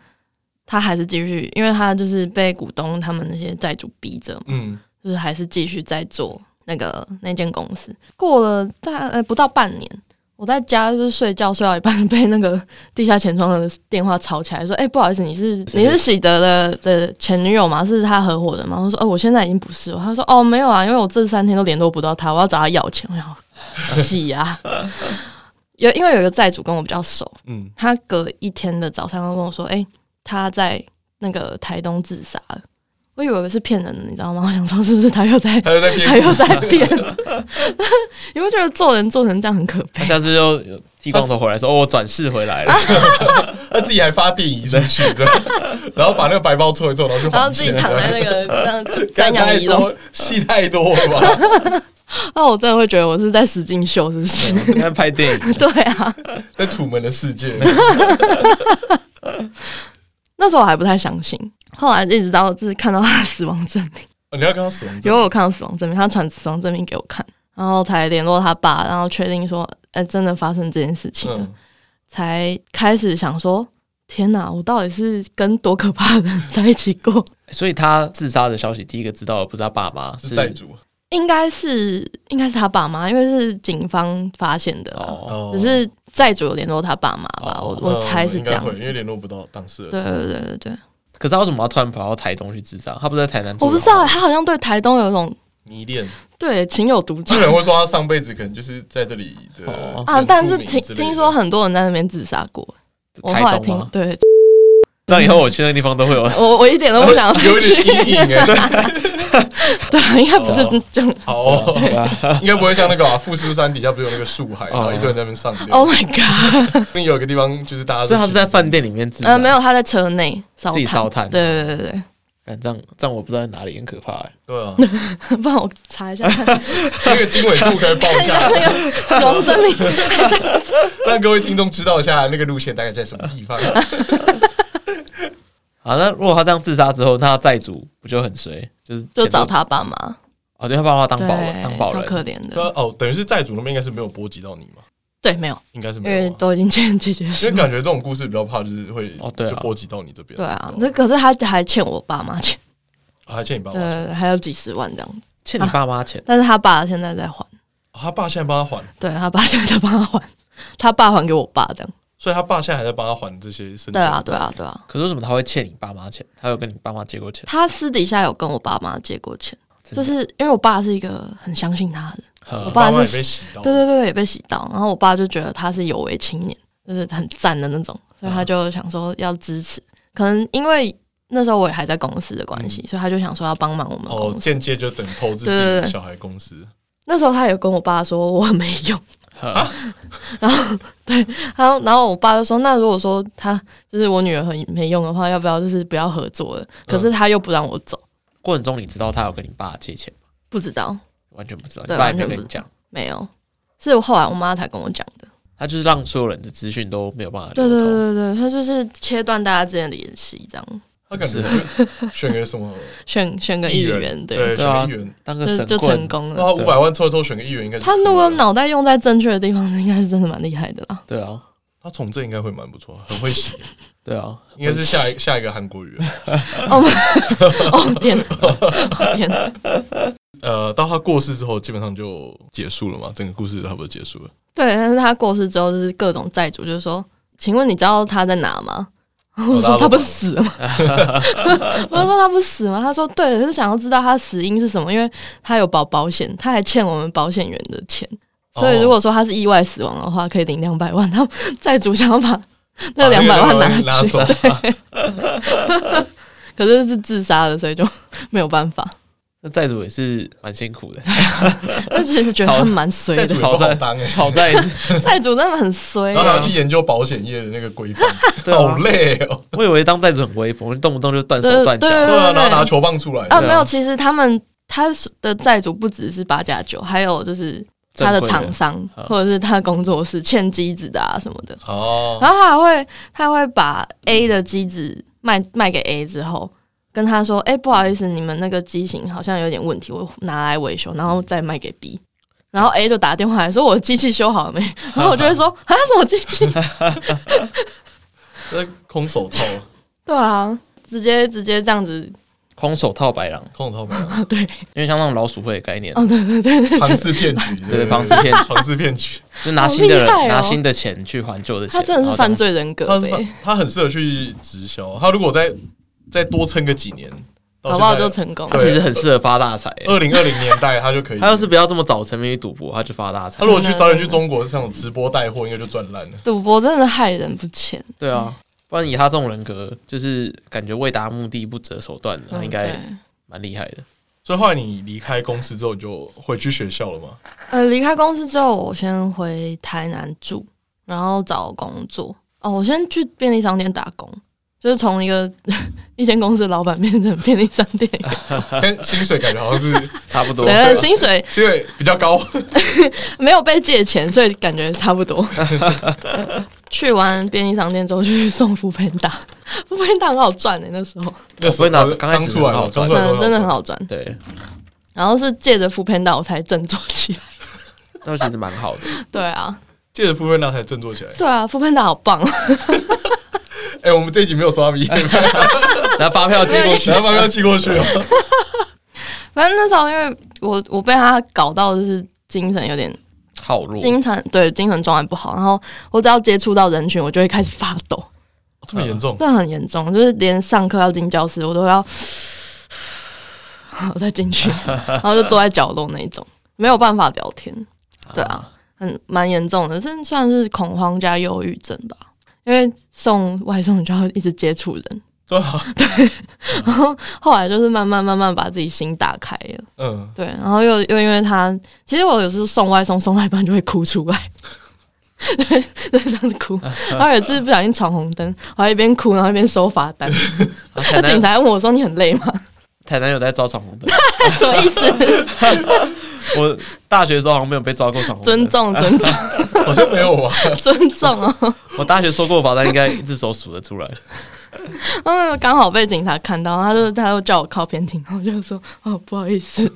他还是继续，因为他就是被股东他们那些债主逼着，嗯，就是还是继续在做那个那间公司。过了大概不到半年。我在家就是睡觉，睡到一半 被那个地下钱庄的电话吵起来，说：“哎、欸，不好意思，你是你是喜德的的前女友吗？是他合伙人吗？”我说：“哦，我现在已经不是了。”他说：“哦，没有啊，因为我这三天都联络不到他，我要找他要钱。”我想洗呀，有因为有一个债主跟我比较熟，嗯，他隔一天的早上跟我说：“哎、欸，他在那个台东自杀了。”我以为是骗人的，你知道吗？我想说是不是他又在，他又在骗？你会觉得做人做成这样很可悲？下次就剃光头回来说：“哦，我转世回来了。”他自己还发电仪出去，然后把那个白包搓一搓，然后就然后自己躺在那个这样瞻仰仪容，戏太多了吧？那我真的会觉得我是在使劲秀，是不是？应该拍电影？对啊，在楚门的世界。那时候我还不太相信。后来一直到就是看到他死亡证明，哦、你要看到死亡证明？有我看到死亡证明，他传死亡证明给我看，然后才联络他爸，然后确定说，哎、欸，真的发生这件事情了，嗯、才开始想说，天哪，我到底是跟多可怕的人在一起过？所以他自杀的消息，第一个知道的不是他爸爸，是债主，应该是应该是他爸妈，因为是警方发现的，哦、只是债主有联络他爸妈吧，哦、我我猜是这样，因为联络不到当事人，对对对对对。可是他为什么要突然跑到台东去自杀？他不是在台南？我不知道，他好像对台东有一种迷恋，对情有独钟。有人会说他上辈子可能就是在这里的啊，但是听听说很多人在那边自杀过。我后来听，对，这样以后我去那地方都会有。我我一点都不想 有点阴影哎。对啊，应该不是这种。好，应该不会像那个啊，富士山底下不是有那个树海，然后一堆人在那边上吊。Oh my god！那有一个地方就是大家，所以他是在饭店里面自呃没有，他在车内自己烧炭。对对对对。这样这样我不知道在哪里，很可怕哎。对啊，帮我查一下，那个经纬度可以报一下，那个死亡证明，让各位听众知道一下那个路线大概在什么地方。好，那如果他这样自杀之后，那债主不就很衰？就是就找他爸妈啊，对他爸妈当保当保人，超可怜的。哦，等于是债主那边应该是没有波及到你嘛？对，没有，应该是没有，因为都已经签结束。因为感觉这种故事比较怕，就是会哦，对，就波及到你这边。对啊，这可是他还欠我爸妈钱，还欠你爸妈钱，还有几十万这样子，欠你爸妈钱。但是他爸现在在还，他爸现在帮他还，对他爸现在在帮他还，他爸还给我爸这样。所以他爸现在还在帮他还这些生。对啊，对啊，对啊。可是为什么他会欠你爸妈钱？他有跟你爸妈借过钱？他私底下有跟我爸妈借过钱，就是因为我爸是一个很相信他的人。我爸是也被洗到，对对对，也被洗到。然后我爸就觉得他是有为青年，就是很赞的那种，所以他就想说要支持。可能因为那时候我也还在公司的关系，所以他就想说要帮忙我们。哦，间接就等于投资自己的小孩公司。那时候他也跟我爸说我没用，然后 对，然后然后我爸就说，那如果说他就是我女儿很没用的话，要不要就是不要合作了？可是他又不让我走。过程中你知道他有跟你爸借钱吗？不知道。完全不知道，对，你爸也没跟你讲，没有，是后来我妈才跟我讲的。他就是让所有人的资讯都没有办法。对对对对，他就是切断大家之间的联系，这样。他感觉选个什么？选选个议员，对，选个议员当个神就成功了。那五百万凑凑选个议员，应该他如果脑袋用在正确的地方，应该是真的蛮厉害的啦。对啊，他从政应该会蛮不错，很会写。对啊，应该是下一下一个韩国语。哦天哪！天哪！呃，到他过世之后，基本上就结束了嘛，整个故事差不多结束了。对，但是他过世之后，就是各种债主就是说，请问你知道他在哪吗？我 说他不是死了吗？我说他不是死吗？他说对，是想要知道他死因是什么，因为他有保保险，他还欠我们保险员的钱，所以如果说他是意外死亡的话，可以领两百万。他们债主想要把那两百万拿去，对，可是是自杀的，所以就没有办法。那债主也是蛮辛苦的，但其实觉得他们蛮衰的，好在当哎，好在 债主真的很衰，然后还要去研究保险业的那个规范，好累哦。我以为当债主很威风，动不动就断手断脚，对啊，然后拿球棒出来。啊，没有，其实他们他的债主不只是八加九，还有就是他的厂商或者是他的工作室欠机子的啊什么的。哦，然后他还会他还会把 A 的机子卖卖给 A 之后。跟他说：“哎、欸，不好意思，你们那个机型好像有点问题，我拿来维修，然后再卖给 B。然后 A 就打电话来说：我的机器修好了没？然后我就会说：啊，什么机器？那空手套？对啊，直接直接这样子，空手套白狼，空手套白狼。对，因为像那种老鼠会的概念，哦，对对对对，庞氏骗局，对庞氏骗庞氏骗局，就拿新的拿新的钱去还旧的钱，他真的是犯罪人格，他他很适合去直销，他如果在。再多撑个几年，搞不好就成功。他其实很适合发大财。二零二零年代他就可以。他要是不要这么早沉迷于赌博，他就发大财。他如果去早点去中国，这种直播带货，应该就赚烂了。赌博真的害人不浅。对啊，不然以他这种人格，就是感觉为达目的不择手段的，他应该蛮厉害的。所以后来你离开公司之后，你就回去学校了吗？呃，离开公司之后，我先回台南住，然后找工作。哦，我先去便利商店打工。就是从一个一间公司的老板变成便利商店，跟薪水感觉好像是差不多。对，薪水薪水比较高，没有被借钱，所以感觉差不多。去完便利商店之后，去送 foodpanda，foodpanda 很好赚的那时候。那时候刚刚出来，真的真的很好赚。对，然后是借着 foodpanda 我才振作起来。那其实蛮好的。对啊，借着 foodpanda 才振作起来。对啊，foodpanda 好棒。哎、欸，我们这一集没有刷米，拿发票寄过去，拿发票寄过去。反正那时候，因为我我被他搞到就是精神有点好弱，精神对精神状态不好。然后我只要接触到人群，我就会开始发抖，哦、这么严重？这很严重，就是连上课要进教室，我都要 我再进去，然后就坐在角落那一种，没有办法聊天。对啊，很蛮严重的，这算是恐慌加忧郁症吧。因为送外送就要一直接触人，对啊，对，然后后来就是慢慢慢慢把自己心打开了，嗯，对，然后又又因为他，其实我有时候送外送送到一半就会哭出来，对，对，这样子哭，然后有一次不小心闯红灯，我还一边哭然后一边收罚单，那警察问我说：“你很累吗？”台南有在招闯红灯，什么意思？我大学的时候好像没有被抓过闯红灯，尊重 尊重，好像没有吧？尊重哦。我大学收过的罚单应该一只手数得出来。嗯，刚好被警察看到，他就他就叫我靠边停，然后我就说哦不好意思，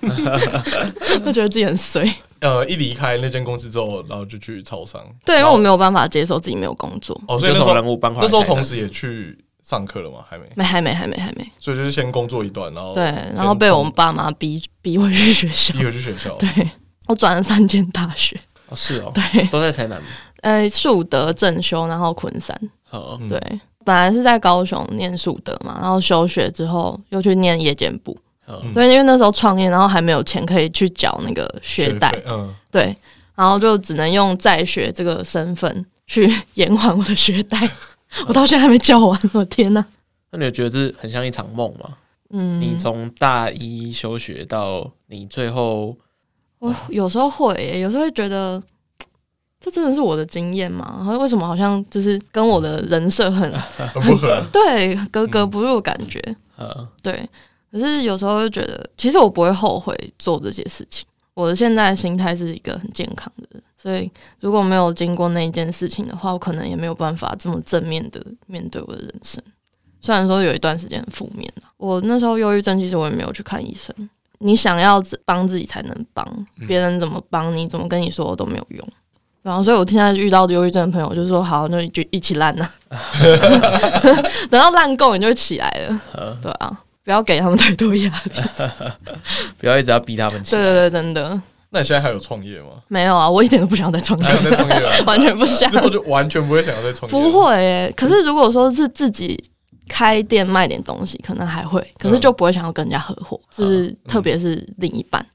他觉得自己很衰。呃，一离开那间公司之后，然后就去超商。对，因为我没有办法接受自己没有工作。哦，所以那时候那时候同时也去。上课了吗？还没，没，还没，还没，还没。所以就是先工作一段，然后对，然后被我们爸妈逼逼回去学校，逼回去学校。对，我转了三间大学。哦，是哦，对，都在台南。呃，树德、正修，然后昆山。好，对，本来是在高雄念树德嘛，然后休学之后又去念夜间部。对，因为那时候创业，然后还没有钱可以去缴那个学贷。嗯，对，然后就只能用在学这个身份去延缓我的学贷。我到现在还没交完，我 天哪！那你有觉得这很像一场梦吗？嗯，你从大一休学到你最后，我有时候会、欸，有时候会觉得 这真的是我的经验吗？然后为什么好像就是跟我的人设很 很不合？对，格格不入感觉。嗯，对。可是有时候会觉得，其实我不会后悔做这些事情。我的现在的心态是一个很健康的人。所以，如果没有经过那一件事情的话，我可能也没有办法这么正面的面对我的人生。虽然说有一段时间很负面，我那时候忧郁症，其实我也没有去看医生。你想要帮自己才能帮，别人怎么帮你，怎么跟你说都没有用。然后，所以我现在遇到的忧郁症的朋友，就说：“好，那就一起烂呐，等到烂够，你就会起来了。”对啊，不要给他们太多压力，不要一直要逼他们。对对对，真的。那你现在还有创业吗？没有啊，我一点都不想再创业。还有在创业 完全不想。之后就完全不会想要再创业。不会可是如果说是自己开店卖点东西，可能还会，可是就不会想要跟人家合伙，就是特别是另一半。嗯，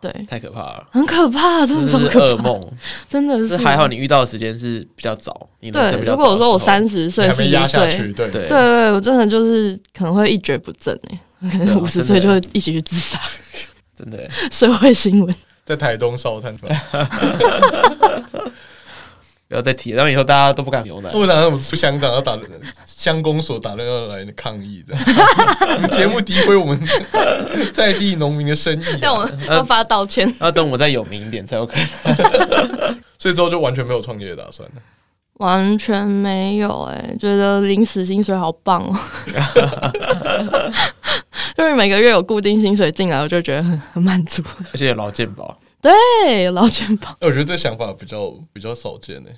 对，太可怕了，很可怕，真的是噩梦，真的是。还好你遇到的时间是比较早，对。如果说我三十岁、四十岁，对。对。对，我真的就是可能会一蹶不振哎，可能五十岁就会一起去自杀，真的。社会新闻。在台东烧炭，不要再提，然后以后大家都不敢牛奶。不然我们出香港要打乡公所打人要来抗议，这样 节目诋毁我们 在地农民的生意，让我要发道歉。要等我再有名一点才有可能。所以之后就完全没有创业的打算了。完全没有哎、欸，觉得临死薪水好棒哦、喔，就是每个月有固定薪水进来，我就觉得很很满足，而且有劳健保，对，有劳健保。我觉得这想法比较比较少见哎、欸，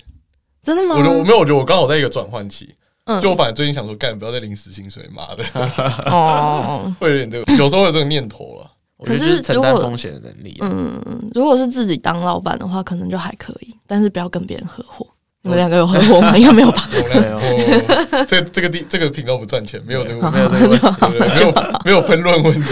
真的吗？我觉得我没有，我觉得我刚好在一个转换期，嗯，就我反正最近想说，干不要再临时薪水，妈的，哦，会有点这个，有时候有这个念头了。可是承担风险的能力，嗯，如果是自己当老板的话，可能就还可以，但是不要跟别人合伙。你们两个有合伙吗？应该没有吧？没有。这这个地这个频道不赚钱，没有这个没有这个问题，没有没有分论问题。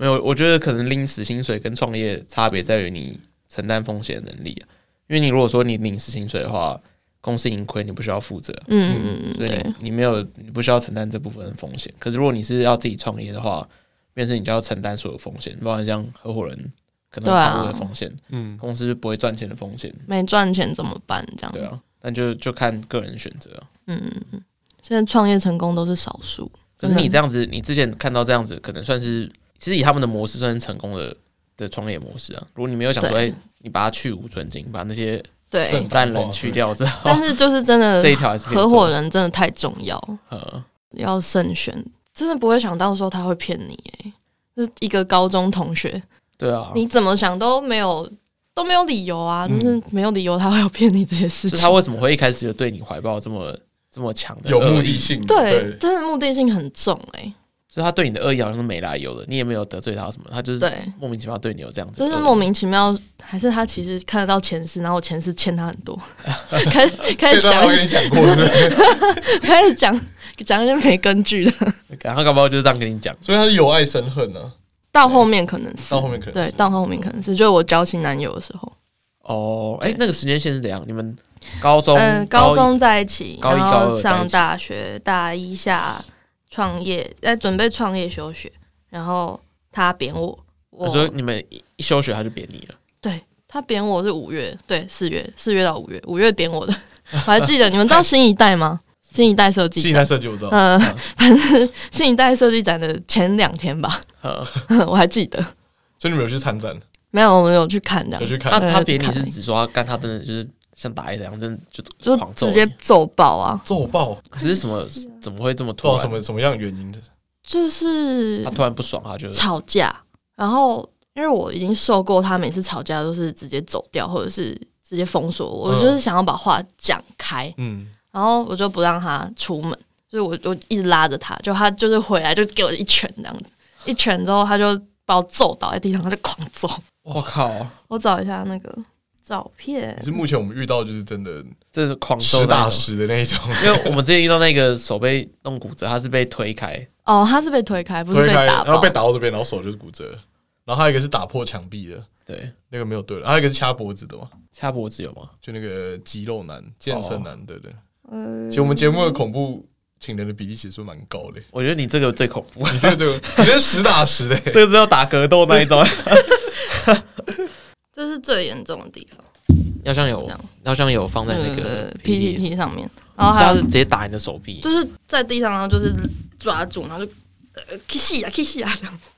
没有，我觉得可能领死薪水跟创业差别在于你承担风险的能力啊。因为你如果说你领死薪水的话，公司盈亏你不需要负责，嗯嗯嗯，所以你没有你不需要承担这部分的风险。可是如果你是要自己创业的话，变成你就要承担所有风险，包括像合伙人。可能跑路的风险，啊、嗯，公司不会赚钱的风险，没赚钱怎么办？这样对啊，但就就看个人选择。嗯嗯嗯，现在创业成功都是少数。可是你这样子，你之前看到这样子，可能算是其实以他们的模式算是成功的的创业模式啊。如果你没有想说，哎对，你把它去无存菁，把那些对烂人去掉之后，但是就是真的 这一条合伙人真的太重要，呵要慎选。真的不会想到说他会骗你，哎，就是一个高中同学。对啊，你怎么想都没有都没有理由啊，嗯、就是没有理由他会有骗你这些事情。他为什么会一开始就对你怀抱这么这么强的有目的性？对，对真的目的性很重哎、欸。所以他对你的恶意好像是没来由的，你也没有得罪他什么，他就是莫名其妙对你有这样子，就是莫名其妙，还是他其实看得到前世，然后前世欠他很多，开始开始讲，我跟你讲过，开始讲讲一些没根据的，然后搞不好就是这样跟你讲，所以他是有爱生恨呢、啊。到后面可能是，到后面可能对，到后面可能是，就是我交情男友的时候。哦，哎，那个时间线是怎样？你们高中，嗯，高中在一起，高一然后高二在一起。上大学，大一下创业，在准备创业休学，然后他贬我，我我说你们一一休学他就贬你了，对他贬我是五月，对四月，四月到五月，五月贬我的，我还记得，你们知道新一代吗？新一代设计，新一代设计我知道，嗯，反正 新一代设计展的前两天吧，嗯。我还记得，所以你们有去参展，没有，我们有去看这样，有去看。他，对他贬你是指说他干他真的就是像打一两针就就直接揍爆啊，揍爆，可是什么怎么会这么突然？什么什么样原因？的，就是他突然不爽，他就吵架，然后因为我已经受够他每次吵架都是直接走掉，或者是直接封锁我，我就是想要把话讲开，嗯，然后我就不让他出门，就是我我一直拉着他，就他就是回来就给我一拳这样子，一拳之后他就把我揍倒在地上，他就狂揍。我靠，我找一下那个照片。可，是目前我们遇到就是真的这是狂揍实打。实的那一种，因为我们之前遇到那个手被弄骨折，他是被推开，哦，他是被推开，不是推开，被打然后被。打到这边，然后手就是骨折，然后还有一个是打破墙壁的，对，那个没有对了，还有一个是掐脖子的嘛，掐脖子有吗？就那个肌肉男、健身男，对对。呃其实我们节目的恐怖情人的比例其实蛮高的，我觉得你这个最恐怖，你这个这个，你这实打实的，这个是要打格斗那一种，这是最严重的地方，要像有要像有放在那个呃 PPT，PPT 上。面，然后他是直接打你的手臂，就是在地上，然后就是抓住，然后就呃 kiss 啊 kiss 啊这样子。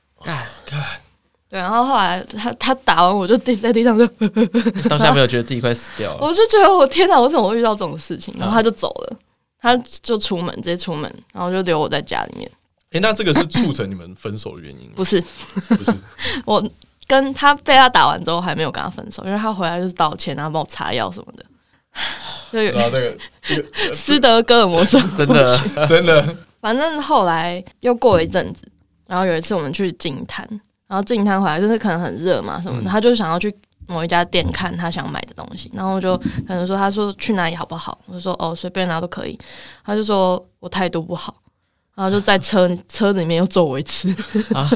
对，然后后来他他打完我就地在地上就，当下没有觉得自己快死掉了，我就觉得我天哪，我怎么会遇到这种事情？然后他就走了，他就出门直接出门，然后就留我在家里面。哎，那这个是促成你们分手的原因吗？不是，不是，我跟他被他打完之后还没有跟他分手，因为他回来就是道歉，然后帮我擦药什么的，就后那个 斯德哥尔摩症。真的。真的，反正后来又过了一阵子，然后有一次我们去净滩，然后净滩回来就是可能很热嘛什么的，嗯。他就想要去某一家店看他想买的东西，然后我就可能说他说去哪里好不好，我就说哦随便哪都可以，他就说我态度不好，然后就在车车子里面又揍我一次，啊？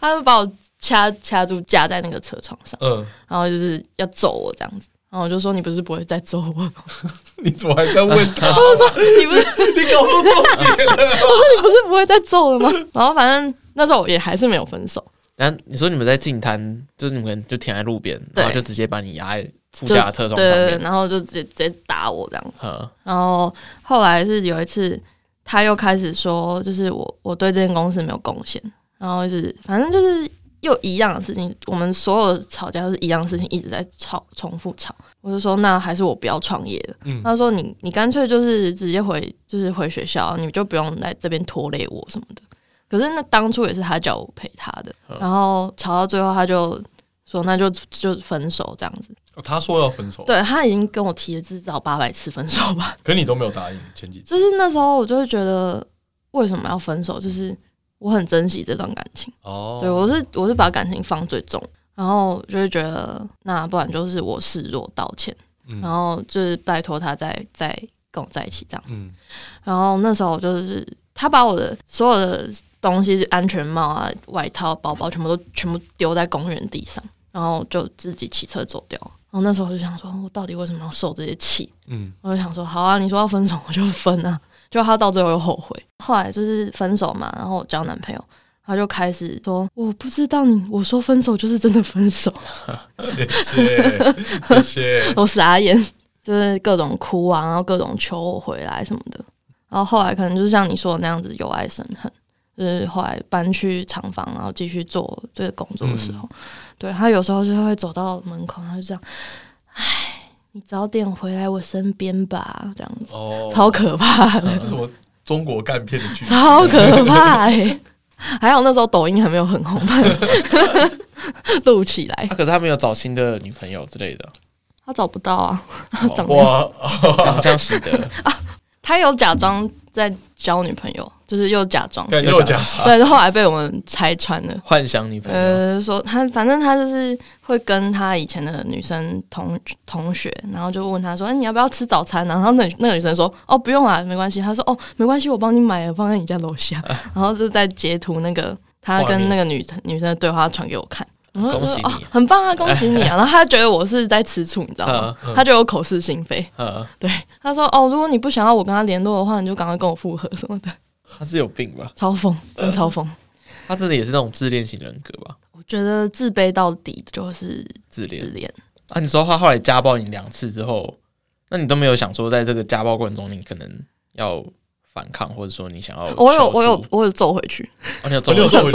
他就把我掐掐住架在那个车窗上，嗯，然后就是要揍我这样子。然后我就说你不是不会再揍我吗？你怎么还在问他？我说你不是 你搞错重点了。你不是不会再揍了吗？然后反正那时候我也还是没有分手。然后你说你们在进滩，就是你们就停在路边，对然后就直接把你压在副就驾的车窗对对对，上面，然后就直接直接打我这样子。嗯，然后后来是有一次，他又开始说，就是我我对这间公司没有贡献，然后就是反正就是又一样的事情，我们所有的吵架都是一样的事情，一直在吵，重复吵。我就说那还是我不要创业了。嗯他说你你干脆就是直接回就是回学校，你就不用来这边拖累我什么的。可是那当初也是他叫我陪他的，嗯然后吵到最后他就说那就就分手这样子。哦他说要分手，对他已经跟我提了至少八百次分手吧。可你都没有答应前几次，就是那时候我就会觉得为什么要分手？就是我很珍惜这段感情，哦，对我是我是把感情放最重，然后就会觉得那不然就是我示弱道歉，嗯然后就是拜托他再再跟我在一起这样。嗯然后那时候就是他把我的所有的东西，安全帽啊、外套、包包，全部都全部丢在公园地上，然后就自己骑车走掉。然后那时候我就想说，我到底为什么要受这些气？嗯，我就想说，好啊，你说要分手我就分啊。就他到最后又后悔。后来就是分手嘛，然后我交男朋友，他就开始说，我不知道你我说分手就是真的分手，谢 谢谢谢，我傻眼，就是各种哭啊，然后各种求我回来什么的。然后后来可能就是像你说的那样子，由爱生恨，就是后来搬去厂房，然后继续做这个工作的时候，对他有时候就会走到门口，他就这样，唉，你早点回来我身边吧，这样子，哦，超可怕的这。是什么中国干片的剧？超可怕哎、还好那时候抖音还没有很红，录起来啊，。可是他没有找新的女朋友之类的，他找不到啊，哦长得哇，长相喜德，他有假装在交女朋友，就是又假装，看又假装，对，后来被我们拆穿了。幻想女朋友，呃，说他反正他就是会跟他以前的女生同同学，然后就问他说：“哎、你要不要吃早餐、啊？”然后那那个女生说：“哦，不用啦，没关系。”他说：“哦，没关系，我帮你买了，放在你家楼下。”然后就在截图那个他跟那个女女生的对话传给我看。然后我说、哦，很棒啊，恭喜你啊！然后他觉得我是在吃醋，你知道吗？他觉得我口是心非。对，他说哦，如果你不想要我跟他联络的话，你就赶快跟我复合什么的。他是有病吧？超疯，真超疯。他真的也是那种自恋型人格吧？我觉得自卑到底就是自恋。自恋啊！你说他后来家暴你两次之后，那你都没有想说，在这个家暴过程中，你可能要反抗，或者说你想要？我有，我有，我有揍回去。哦、你有揍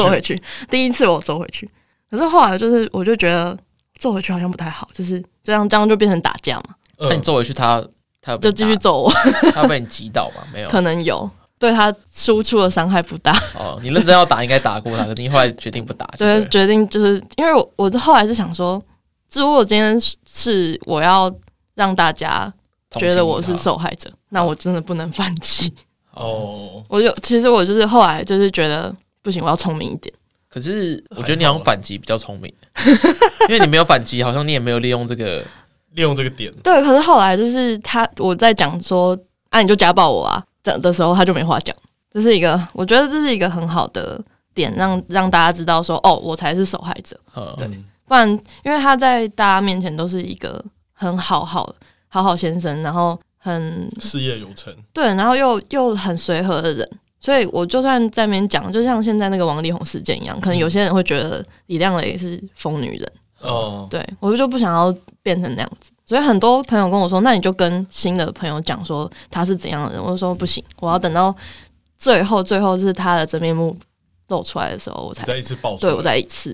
回去？第一次我揍回去，可是后来就是，我就觉得揍回去好像不太好，就是这样，这样就变成打架嘛。那、嗯、你揍回去他，他他就继续揍我，他被你击倒吗？没有，可能有。对他输出的伤害不大哦。你认真要打，应该打过他，可是你后来决定不打。对，决定就是因为我，我后来是想说，如果今天是我要让大家觉得我是受害者，那我真的不能反击哦。我就其实我就是后来就是觉得不行，我要聪明一点。可是我觉得你好像反击比较聪明，因为你没有反击，好像你也没有利用这个利用这个点。对，可是后来就是他我在讲说，啊，你就家暴我啊。的时候他就没话讲，这是一个我觉得这是一个很好的点，让让大家知道说哦，我才是受害者。对，不然因为他在大家面前都是一个很好好好好先生，然后很事业有成，对，然后又又很随和的人，所以我就算在那边讲，就像现在那个王力宏事件一样，可能有些人会觉得李亮蕾是疯女人。哦，对我就不想要变成那样子。所以很多朋友跟我说：“那你就跟新的朋友讲说他是怎样的人。”我就说：“不行，我要等到最后，最后是他的真面目露出来的时候，我才再一次爆出。对，我再一次。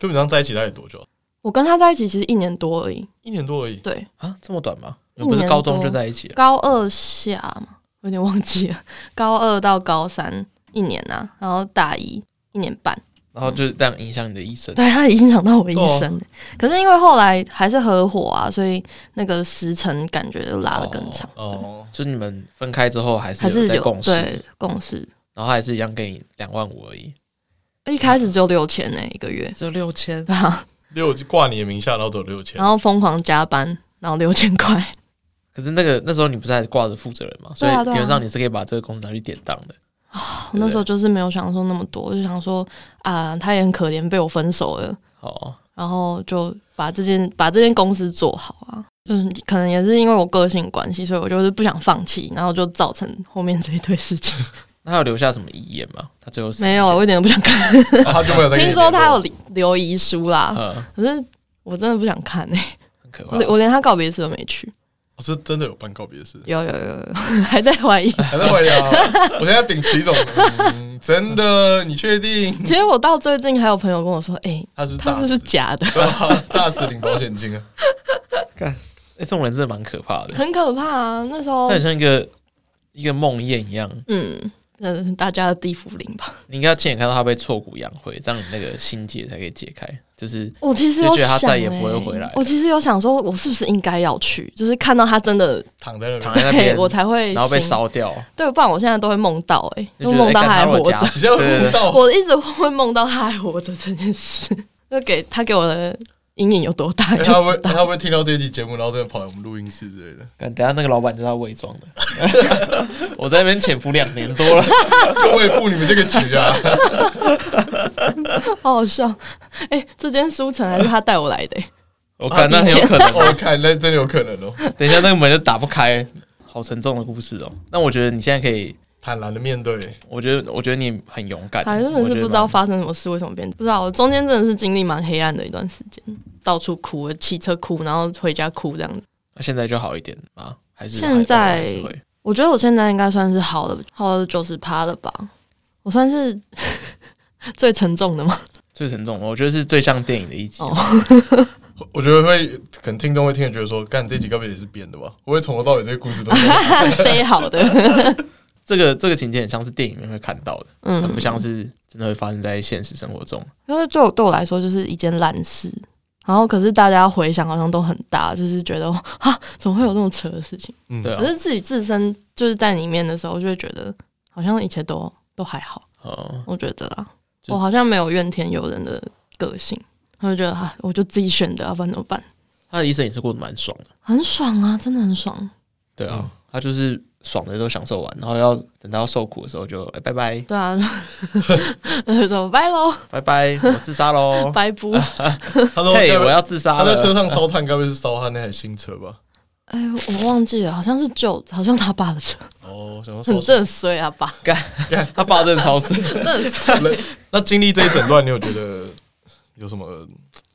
基本上在一起大概多久？我跟他在一起其实一年多而已，一年多而已。对啊，这么短吗？不是高中就在一起了？高二下嘛，我有点忘记了。高二到高三一年啊，然后大一一年半。”然后就是这样影响你的一生，对，他影响到我一生。可是因为后来还是合伙啊，所以那个时程感觉就拉得更长。哦，就你们分开之后还是有在共识，对，共识，然后还是一样给你两万五而已。一开始只有六千呢，一个月只有六千，对啊，六挂你的名下，然后走六千，然后疯狂加班，然后六千块。可是那个那时候你不是还挂着负责人吗？所以基本上你是可以把这个公司拿去典当的。啊，我那时候就是没有想说那么多，我就想说啊，他也很可怜，被我分手了。哦，然后就把这件把这间公司做好啊。嗯，可能也是因为我个性关系，所以我就是不想放弃，然后就造成后面这一堆事情。那他有留下什么遗言吗？他最后没有，我一点都不想看。他就没有 听说他有留遗书啦，嗯，可是我真的不想看诶，很可怕。我连他告别式都没去。我是真的有办告别式，有有有，还在怀疑，还在怀疑啊！我现在秉持一种，嗯、真的，你确定？其实我到最近还有朋友跟我说，哎、欸，他是他是是假的，诈死领保险金啊！看，哎、欸，这种人真的蛮可怕的，很可怕啊！那时候，他很像一个一个梦魇一样，嗯。嗯，大家的地府灵吧。你应该要亲眼看到他被挫骨扬灰，这样你那个心结才可以解开。就是我其实有想、欸，觉得他再也不会回来。我其实有想说，我是不是应该要去？就是看到他真的躺在那躺在那边，我才会然后被烧掉。对，不然我现在都会梦到、欸，哎，都梦到他还活着。我一直会梦到他还活着这件事，就给他给我的。阴影有多大？他会不会他会不会听到这一期节目，然后再跑来我们录音室之类的？等下那个老板就是他伪装的。我在那边潜伏两年多了，就为布你们这个局啊！好好笑。哎、欸，这间书城还是他带我来的、欸。我看那很有可能，我看那真的有可能哦。等一下那个门就打不开，好沉重的故事哦。那我觉得你现在可以。坦然的面对，我觉得，我觉得你很勇敢。还真的是不知道发生什么事，为什么变？不知道，我中间真的是经历蛮黑暗的一段时间，到处哭，骑车哭，然后回家哭这样子。那现在就好一点吗？还是现在？我觉得我现在应该算是好了，好了九十趴了吧？我算是 最沉重的吗？最沉重的，我觉得是最像电影的一集。Oh. 我觉得会，可能听众会听着觉得说，干这集该不会也是编的吧？我会从头到尾这个故事都 塞好的。这个这个情节很像是电影里面会看到的，嗯，很不像是真的会发生在现实生活中。因为对我对我来说就是一件烂事，然后可是大家回想好像都很大，就是觉得啊，怎么会有那么扯的事情？嗯，对啊。可是自己自身就是在里面的时候，就会觉得好像一切都都还好。哦，我觉得啊，我好像没有怨天尤人的个性，我就觉得啊，我就自己选的，要不然怎么办？他的一生也是过得蛮爽的，很爽啊，真的很爽。对啊，他就是。爽的都享受完，然后要等到受苦的时候就哎、欸、拜拜。对啊，那就拜喽，拜拜，我自杀喽，拜不。他说：“嘿，我要自杀。”他在车上烧炭，该不会是烧他那台新车吧？哎，我忘记了，好像是旧，好像他爸的车。哦，想说很正衰啊，爸，干干，他爸真的超衰，真的衰。那经历这一整段，你有觉得有什么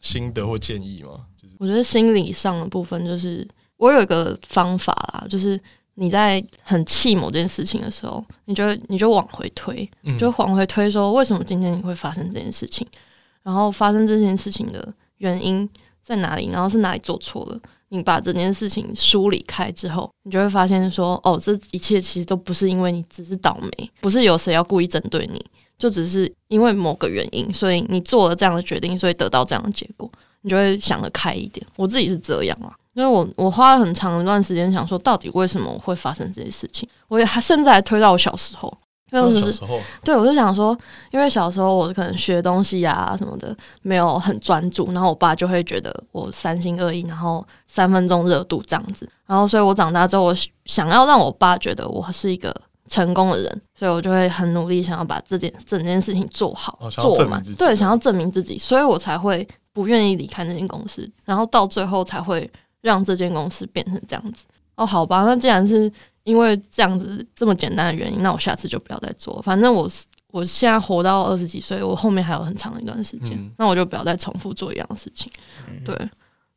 心得或建议吗？就是我觉得心理上的部分，就是我有一个方法啦，就是你在很气某件事情的时候，你就你就往回推，就往回推，说为什么今天你会发生这件事情，然后发生这件事情的原因在哪里，然后是哪里做错了。你把这件事情梳理开之后，你就会发现说，哦，这一切其实都不是因为你只是倒霉，不是有谁要故意针对你，就只是因为某个原因，所以你做了这样的决定，所以得到这样的结果，你就会想得开一点。我自己是这样啊，因为我我花了很长一段时间想说，到底为什么会发生这些事情，我也还甚至还推到我小时候。就是、小时候，对，我就想说，因为小时候我可能学东西啊什么的没有很专注，然后我爸就会觉得我三心二意，然后三分钟热度这样子，然后所以我长大之后，我想要让我爸觉得我是一个成功的人，所以我就会很努力，想要把这件整件事情做好，哦、做嘛，对，想要证明自己，所以我才会不愿意离开那间公司，然后到最后才会让这间公司变成这样子。哦，好吧，那既然是。因为这样子这么简单的原因，那我下次就不要再做。反正我我现在活到二十几岁，我后面还有很长的一段时间，嗯、那我就不要再重复做一样的事情。嗯、对，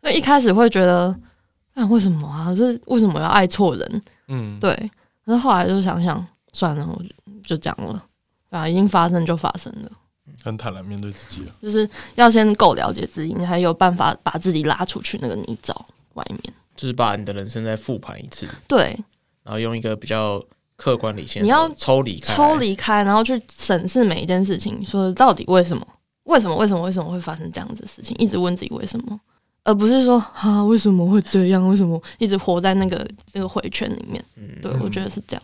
那一开始会觉得，那为什么啊？是为什么要爱错人？嗯，对。可是后来就想想，算了，我就这样了。啊，已经发生就发生了，很坦然面对自己了。就是要先够了解自己，你才有办法把自己拉出去那个泥沼外面。就是把你的人生再复盘一次。对。然后用一个比较客观理性，你要抽离开，抽离开，然后去审视每一件事情，说到底为什么？为什么？为什么？为什么会发生这样子的事情？一直问自己为什么，而不是说啊为什么会这样？为什么一直活在那个那个回圈里面？嗯，对，我觉得是这样。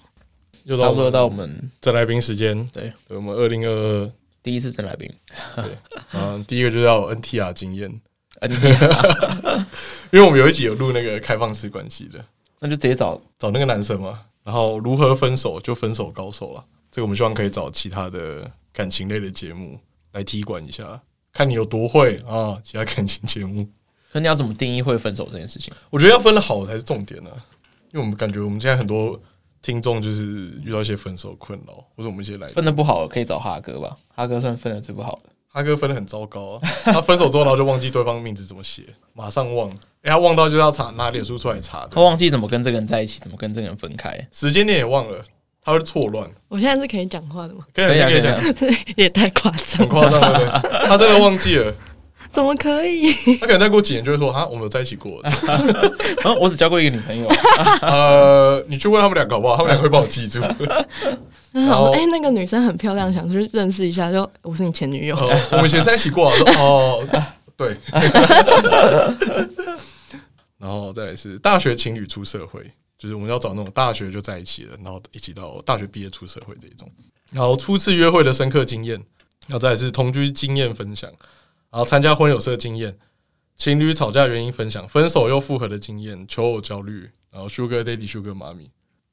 又差不多到我们真来宾时间，对，对，我们二零二二第一次真来宾，对，嗯，第一个就是要 NTR 经验 因为我们有一集有录那个开放式关系的。那就直接找找那个男生嘛，然后如何分手就分手高手了。这个我们希望可以找其他的感情类的节目来踢馆一下，看你有多会啊！其他感情节目，那你要怎么定义会分手这件事情？我觉得要分的好才是重点呢、啊，因为我们感觉我们现在很多听众就是遇到一些分手困扰，或者我们一些来分的不好可以找哈哥吧，哈哥算分的最不好的。哈哥分的很糟糕，他分手之后然后就忘记对方名字怎么写，马上忘。哎，他忘到就要查拿脸书出来查的。他忘记怎么跟这个人在一起，怎么跟这个人分开，时间点也忘了，他会错乱。我现在是可以讲话的吗？可以，可以讲。这 也太夸张，很夸张，对不对？他真的忘记了，怎么可以？他可能再过几年就会说啊，我们有在一起过。啊，我只交过一个女朋友。呃，你去问他们两个好不好？他们两个会帮我记住。然后，哎，那个女生很漂亮，想去认识一下，就我是你前女友。我们以前在一起过。哦，对。然后再来是大学情侣出社会，就是我们要找那种大学就在一起了，然后一起到大学毕业出社会这一种。然后初次约会的深刻经验，然后再来是同居经验分享，然后参加婚友社经验，情侣吵架原因分享，分手又复合的经验，求偶焦虑，然后 Sugar Daddy Sugar Mommy。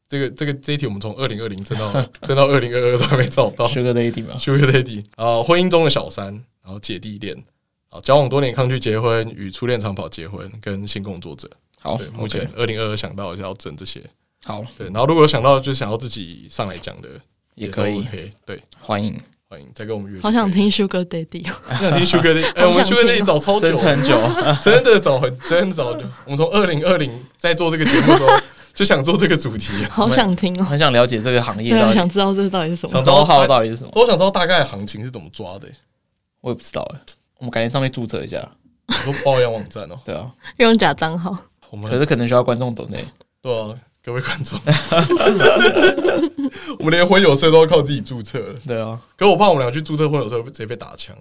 这个这个这一题我们从二零二零争到争到二零二二都还没找到 Sugar Daddy 吗？Sugar Daddy 啊，婚姻中的小三，然后姐弟恋。啊交往多年抗拒结婚，与初恋长跑结婚，跟性工作者。好，对，目前二零二二想到是要整这些。好，对，然后如果想到就想要自己上来讲的，也可以。对，欢迎欢迎，再跟我们约。好想听 Sugar Daddy，想听 Sugar Daddy。哎，我们 Sugar Daddy 找超久，很久，真的找很真的找。我们从二零二零在做这个节目的时候，就想做这个主题，好想听哦，很想了解这个行业，到底想知道这到底是什么，想知道号到底是什么，我想知道大概行情是怎么抓的。我也不知道哎，我们赶紧上面注册一下。说包养网站哦，对啊，用假账号，我们可是可能需要观众懂的，对啊，各位观众，我们连婚友社都要靠自己注册了，对啊，可我怕我们俩去注册婚友社直接被打枪，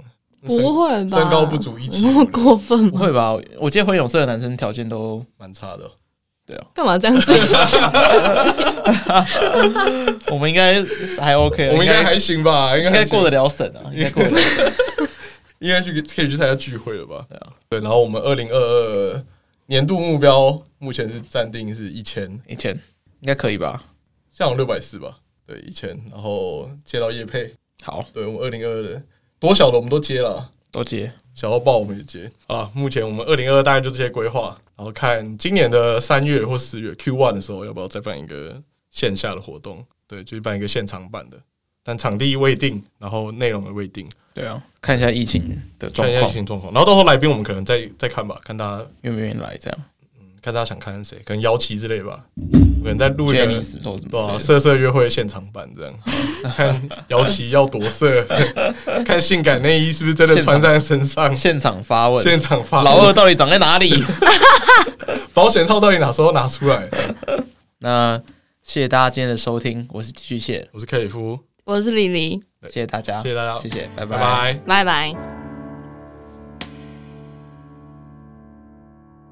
不会吧？身高不足一尺，那么过分？不会吧？我记得婚友社的男生条件都蛮差的，对啊，干嘛这样子？我们应该还 OK，我们应该还行吧？应该过得了审啊，应该过得了。应该去可以去参加聚会了吧？对啊，对。然后我们二零二二年度目标目前是暂定是一千，一千应该可以吧？向往六百四吧，对，一千，然后接到叶配，好，对我们二零二二的多小的我们都接了，都接，小到爆我们也接啊。目前我们二零二二大概就这些规划，然后看今年的三月或四月 Q one 的时候，要不要再办一个线下的活动？对，就是办一个现场版的，但场地未定，然后内容也未定。对啊，看一下疫情的状况，看一下疫情状况，然后到时候来宾我们可能再再看吧，看大家愿不愿意来这样。看大家想看谁，可能姚琦之类吧，可能在录一个对吧？色色约会现场版这样，看姚琦要多色，看性感内衣是不是真的穿在身上？现场发问，现场发问，老二到底长在哪里？保险套到底哪时候拿出来？那谢谢大家今天的收听，我是寄居蟹，我是克里夫，我是李黎，谢谢大家，谢谢大家，谢谢，拜拜，拜拜，拜拜。